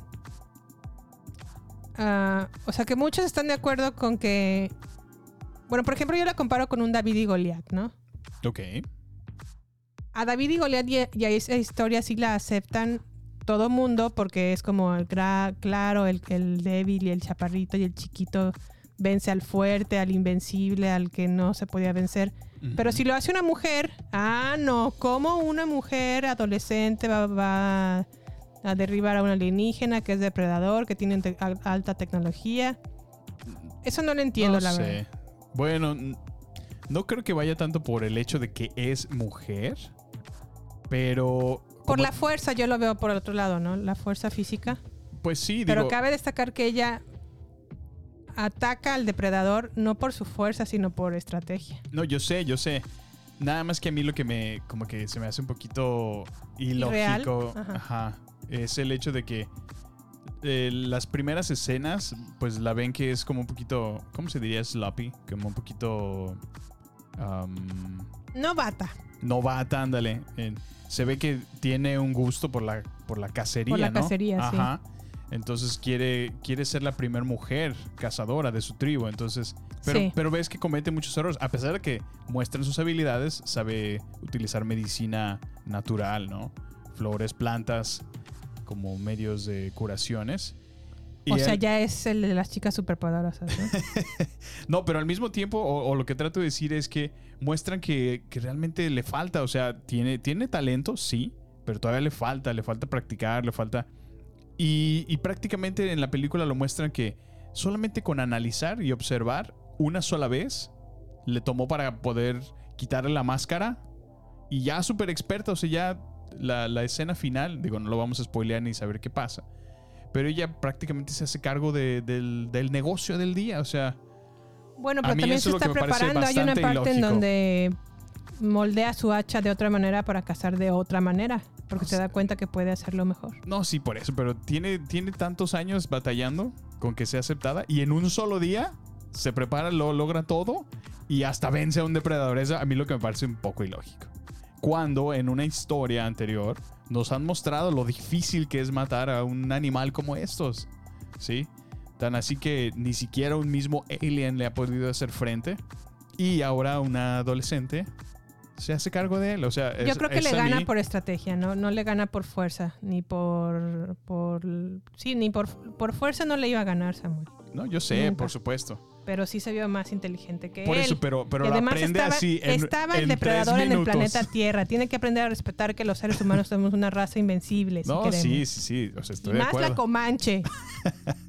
ah, o sea, que muchos están de acuerdo con que, bueno, por ejemplo, yo la comparo con un David y Goliat, ¿no? Ok. A David y Goliat y, y a esa historia sí la aceptan todo mundo porque es como el gra- claro, el, el débil y el chaparrito y el chiquito vence al fuerte, al invencible, al que no se podía vencer. Pero si lo hace una mujer, ah, no, ¿cómo una mujer adolescente va, va a derribar a un alienígena que es depredador, que tiene te- alta tecnología? Eso no lo entiendo, no la sé. verdad. Bueno, no creo que vaya tanto por el hecho de que es mujer, pero. Por la fuerza, yo lo veo por otro lado, ¿no? La fuerza física. Pues sí, Pero digo. cabe destacar que ella ataca al depredador no por su fuerza, sino por estrategia. No, yo sé, yo sé. Nada más que a mí lo que me. Como que se me hace un poquito ilógico. Ajá. Ajá. Es el hecho de que. Eh, las primeras escenas, pues la ven que es como un poquito. ¿Cómo se diría? Sloppy. Como un poquito. Novata. novata, ándale. Eh, se ve que tiene un gusto por la, por la cacería, Por la ¿no? cacería, sí. Ajá. Entonces quiere, quiere ser la primera mujer cazadora de su tribu. Entonces Pero, Sí. pero ves que comete muchos errores. A pesar de que muestran sus habilidades, sabe utilizar medicina natural, ¿no? Flores, plantas, como medios de curaciones. Y O sea, él- ya es el de las chicas superpoderosas, ¿no? (laughs) No, pero al mismo tiempo, o, o lo que trato de decir es que muestran que, que realmente le falta. O sea, tiene, tiene talento, sí, pero todavía le falta, le falta practicar, le falta. Y, y prácticamente en la película lo muestran que solamente con analizar y observar una sola vez le tomó para poder quitarle la máscara. Y ya súper experta, o sea, ya la, la escena final, digo, no lo vamos a spoilear ni saber qué pasa. Pero ella prácticamente se hace cargo de- del, del negocio del día, o sea. Bueno, pero también se está preparando. Hay una parte en donde moldea su hacha de otra manera para cazar de otra manera. Porque se da cuenta que puede hacerlo mejor. No, sí, por eso, pero tiene, tiene tantos años batallando con que sea aceptada y en un solo día se prepara, lo logra todo y hasta vence a un depredador. Eso a mí lo que me parece un poco ilógico. Cuando en una historia anterior nos han mostrado lo difícil que es matar a un animal como estos, ¿sí? Tan así que ni siquiera un mismo alien le ha podido hacer frente y ahora una adolescente se hace cargo de él. O sea, Yo creo que le gana mí- por estrategia, ¿no? No le gana por fuerza, ni por... por sí, ni por, por fuerza no le iba a ganar Samuel. No, yo sé, Nunca. por supuesto. Pero sí se vio más inteligente que Por él. eso, pero- pero y lo además aprende estaba, así en- estaba el en depredador en el planeta Tierra. Tiene que aprender a respetar que los seres humanos somos una raza invencible. si No, queremos. sí, sí, sí. O sea, Y estoy de más la. Comanche.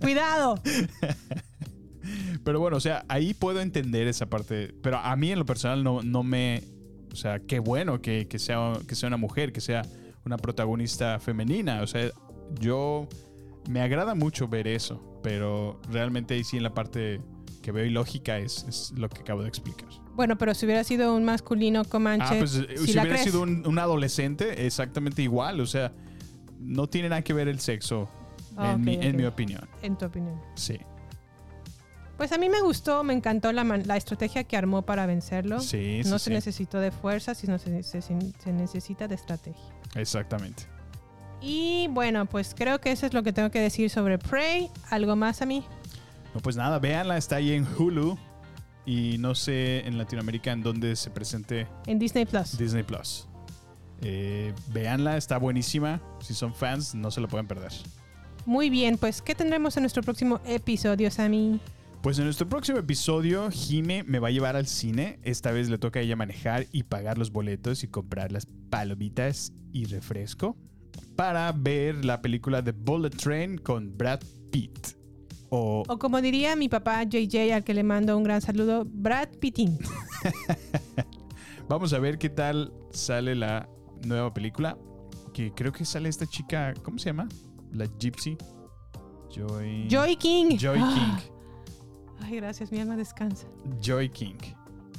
Cuidado. (laughs) Pero bueno, o sea, ahí puedo entender esa parte. Pero a mí en lo personal no, no me. O sea, qué bueno que, que sea, que sea una mujer, que sea una protagonista femenina. O sea, yo. Me agrada mucho ver eso. Pero realmente ahí sí en la parte que veo ilógica es, es lo que acabo de explicar. Bueno, pero si hubiera sido un masculino Comanche, Ah, pues eh, ¿sí si hubiera crees? sido un, un adolescente, exactamente igual. O sea, no tiene nada que ver el sexo, Ah, en, mi, en mi opinión. En tu opinión. Sí. Pues a mí me gustó, me encantó la, la estrategia que armó para vencerlo. Sí, sí, no se sí. necesitó de fuerza, sino se, se- se necesita de estrategia. Exactamente. Y bueno, pues creo que eso es lo que tengo que decir sobre Prey. ¿Algo más a mí? No, pues nada, véanla, está ahí en Hulu. Y no sé en Latinoamérica en dónde se presente En Disney Plus. Disney Plus. Eh, véanla, está buenísima. Si son fans, no se la pueden perder. Muy bien, pues ¿qué tendremos en nuestro próximo episodio, Sammy? Pues en nuestro próximo episodio, Jime me va a llevar al cine. Esta vez le toca a ella manejar y pagar los boletos y comprar las palomitas y refresco para ver la película The Bullet Train con Brad Pitt. O O como diría mi papá JJ, al que le mando un gran saludo, Brad Pittin. (laughs) Vamos a ver qué tal sale la nueva película. Que creo que sale esta chica, ¿cómo se llama? La Gypsy. Joy. Joy King. Joy Ah. King. Ay, gracias, mi alma descansa. Joy King.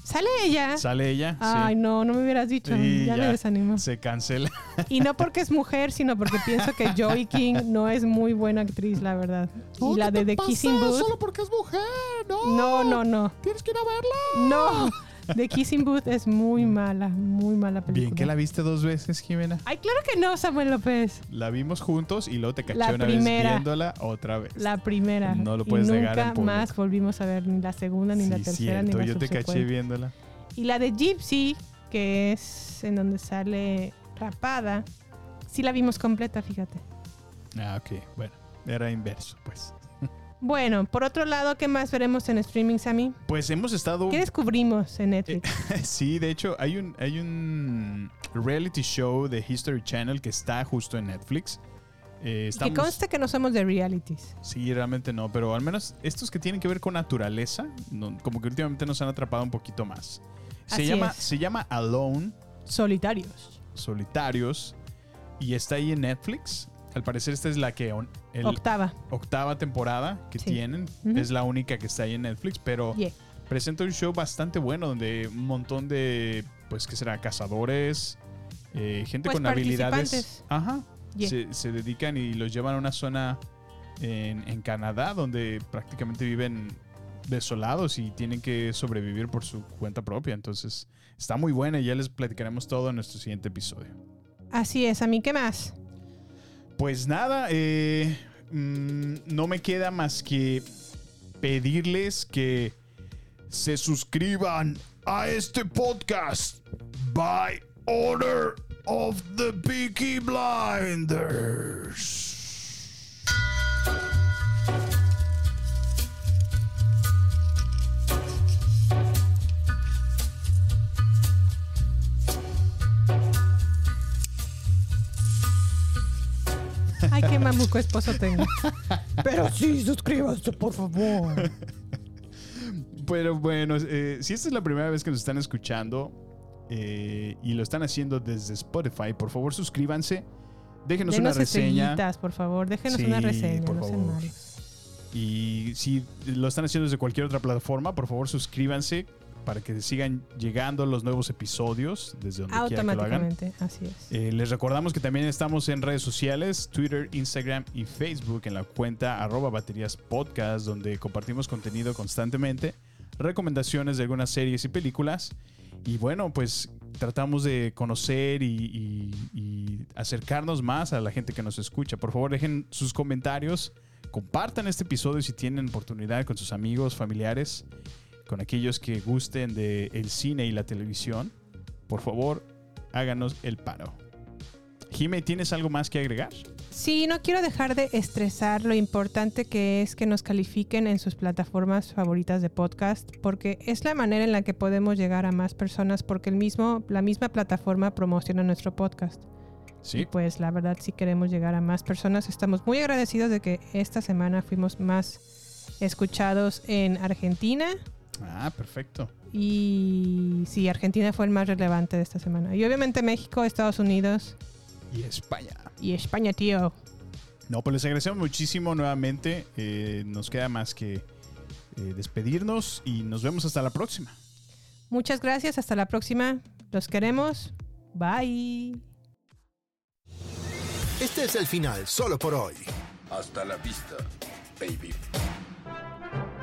¿Sale ella? Sale ella. Ay, sí. no, no me hubieras dicho. Y ya, me desanimó. Se cancela. Y no porque es mujer, sino porque pienso que Joy King no es muy buena actriz, la verdad. y la de The Kissing Booth. porque es mujer, no. No, no, no. Tienes que ir a verla. No. The Kissing Booth es muy mala, muy mala película. Bien que la viste dos veces, Jimena. Ay, claro que no, Samuel López. La vimos juntos y luego te caché La una primera. vez viéndola otra vez. La primera. No lo Y puedes nunca negar público. más volvimos a ver ni la segunda, ni la tercera, cierto, ni la yo te caché viéndola. Y la de Gypsy, que es en donde sale rapada, sí la vimos completa, fíjate. Ah, ok. Bueno, era inverso, pues. Bueno, por otro lado, ¿qué más veremos en streaming, Sammy? Pues hemos estado. ¿Qué descubrimos en Netflix? (laughs) sí, de hecho, hay un, hay un reality show de History Channel que está justo en Netflix. Eh, Que estamos- conste que no somos de realities. Sí, realmente no, pero al menos estos que tienen que ver con naturaleza, no- como que últimamente nos han atrapado un poquito más. Se Así llama, es. se llama Alone, Solitarios. Solitarios, y está ahí en Netflix. Al parecer esta es la que on- el- Octava. octava temporada que Sí. tienen. Es la única que está ahí en Netflix, pero Yeah. presenta un show bastante bueno donde un montón de, pues, ¿qué será? Cazadores, eh, gente Pues con habilidades. Ajá. Yeah. Se, se dedican y los llevan a una zona en, en Canadá donde prácticamente viven desolados y tienen que sobrevivir por su cuenta propia. Entonces, está muy buena y ya les platicaremos todo en nuestro siguiente episodio. Así es, a mí, ¿qué más? Pues nada, eh, mm, no me queda más que pedirles que se suscriban a este podcast by order of the Peaky Blinders. Ay, qué mamuco esposo tengo. Pero sí, suscríbanse, por favor. Pero bueno, eh, si esta es la primera vez que nos están escuchando eh, y lo están haciendo desde Spotify, por favor suscríbanse, déjenos Denos una reseña. por favor. Déjenos Sí, una reseña, por no sean favor. malos. Y si lo están haciendo desde cualquier otra plataforma, por favor suscríbanse para que sigan llegando los nuevos episodios desde donde quiera que lo hagan. Automáticamente, así es. Eh, les recordamos que también estamos en redes sociales, Twitter, Instagram y Facebook en la cuenta arroba baterías podcast, donde compartimos contenido constantemente, recomendaciones de algunas series y películas. Y bueno, pues tratamos de conocer y, y- y acercarnos más a la gente que nos escucha. Por favor, dejen sus comentarios, compartan este episodio si tienen oportunidad con sus amigos, familiares, con aquellos que gusten del el cine y la televisión. Por favor, háganos el paro. Jime, ¿tienes algo más que agregar? Sí, no quiero dejar de estresar lo importante que es que nos califiquen en sus plataformas favoritas de podcast, porque es la manera en la que podemos llegar a más personas, porque el mismo, la misma plataforma promociona nuestro podcast. Sí. Y pues la verdad, si queremos llegar a más personas, estamos muy agradecidos de que esta semana fuimos más escuchados en Argentina. Ah, perfecto. Y sí, Argentina fue el más relevante de esta semana. Y obviamente México, Estados Unidos Y España. y España, tío. No, pues les agradecemos muchísimo nuevamente. Eh, nos queda más que eh, despedirnos y nos vemos hasta la próxima. Muchas gracias, hasta la próxima. Los queremos. Bye. Este es el final solo por hoy. Hasta la vista, baby.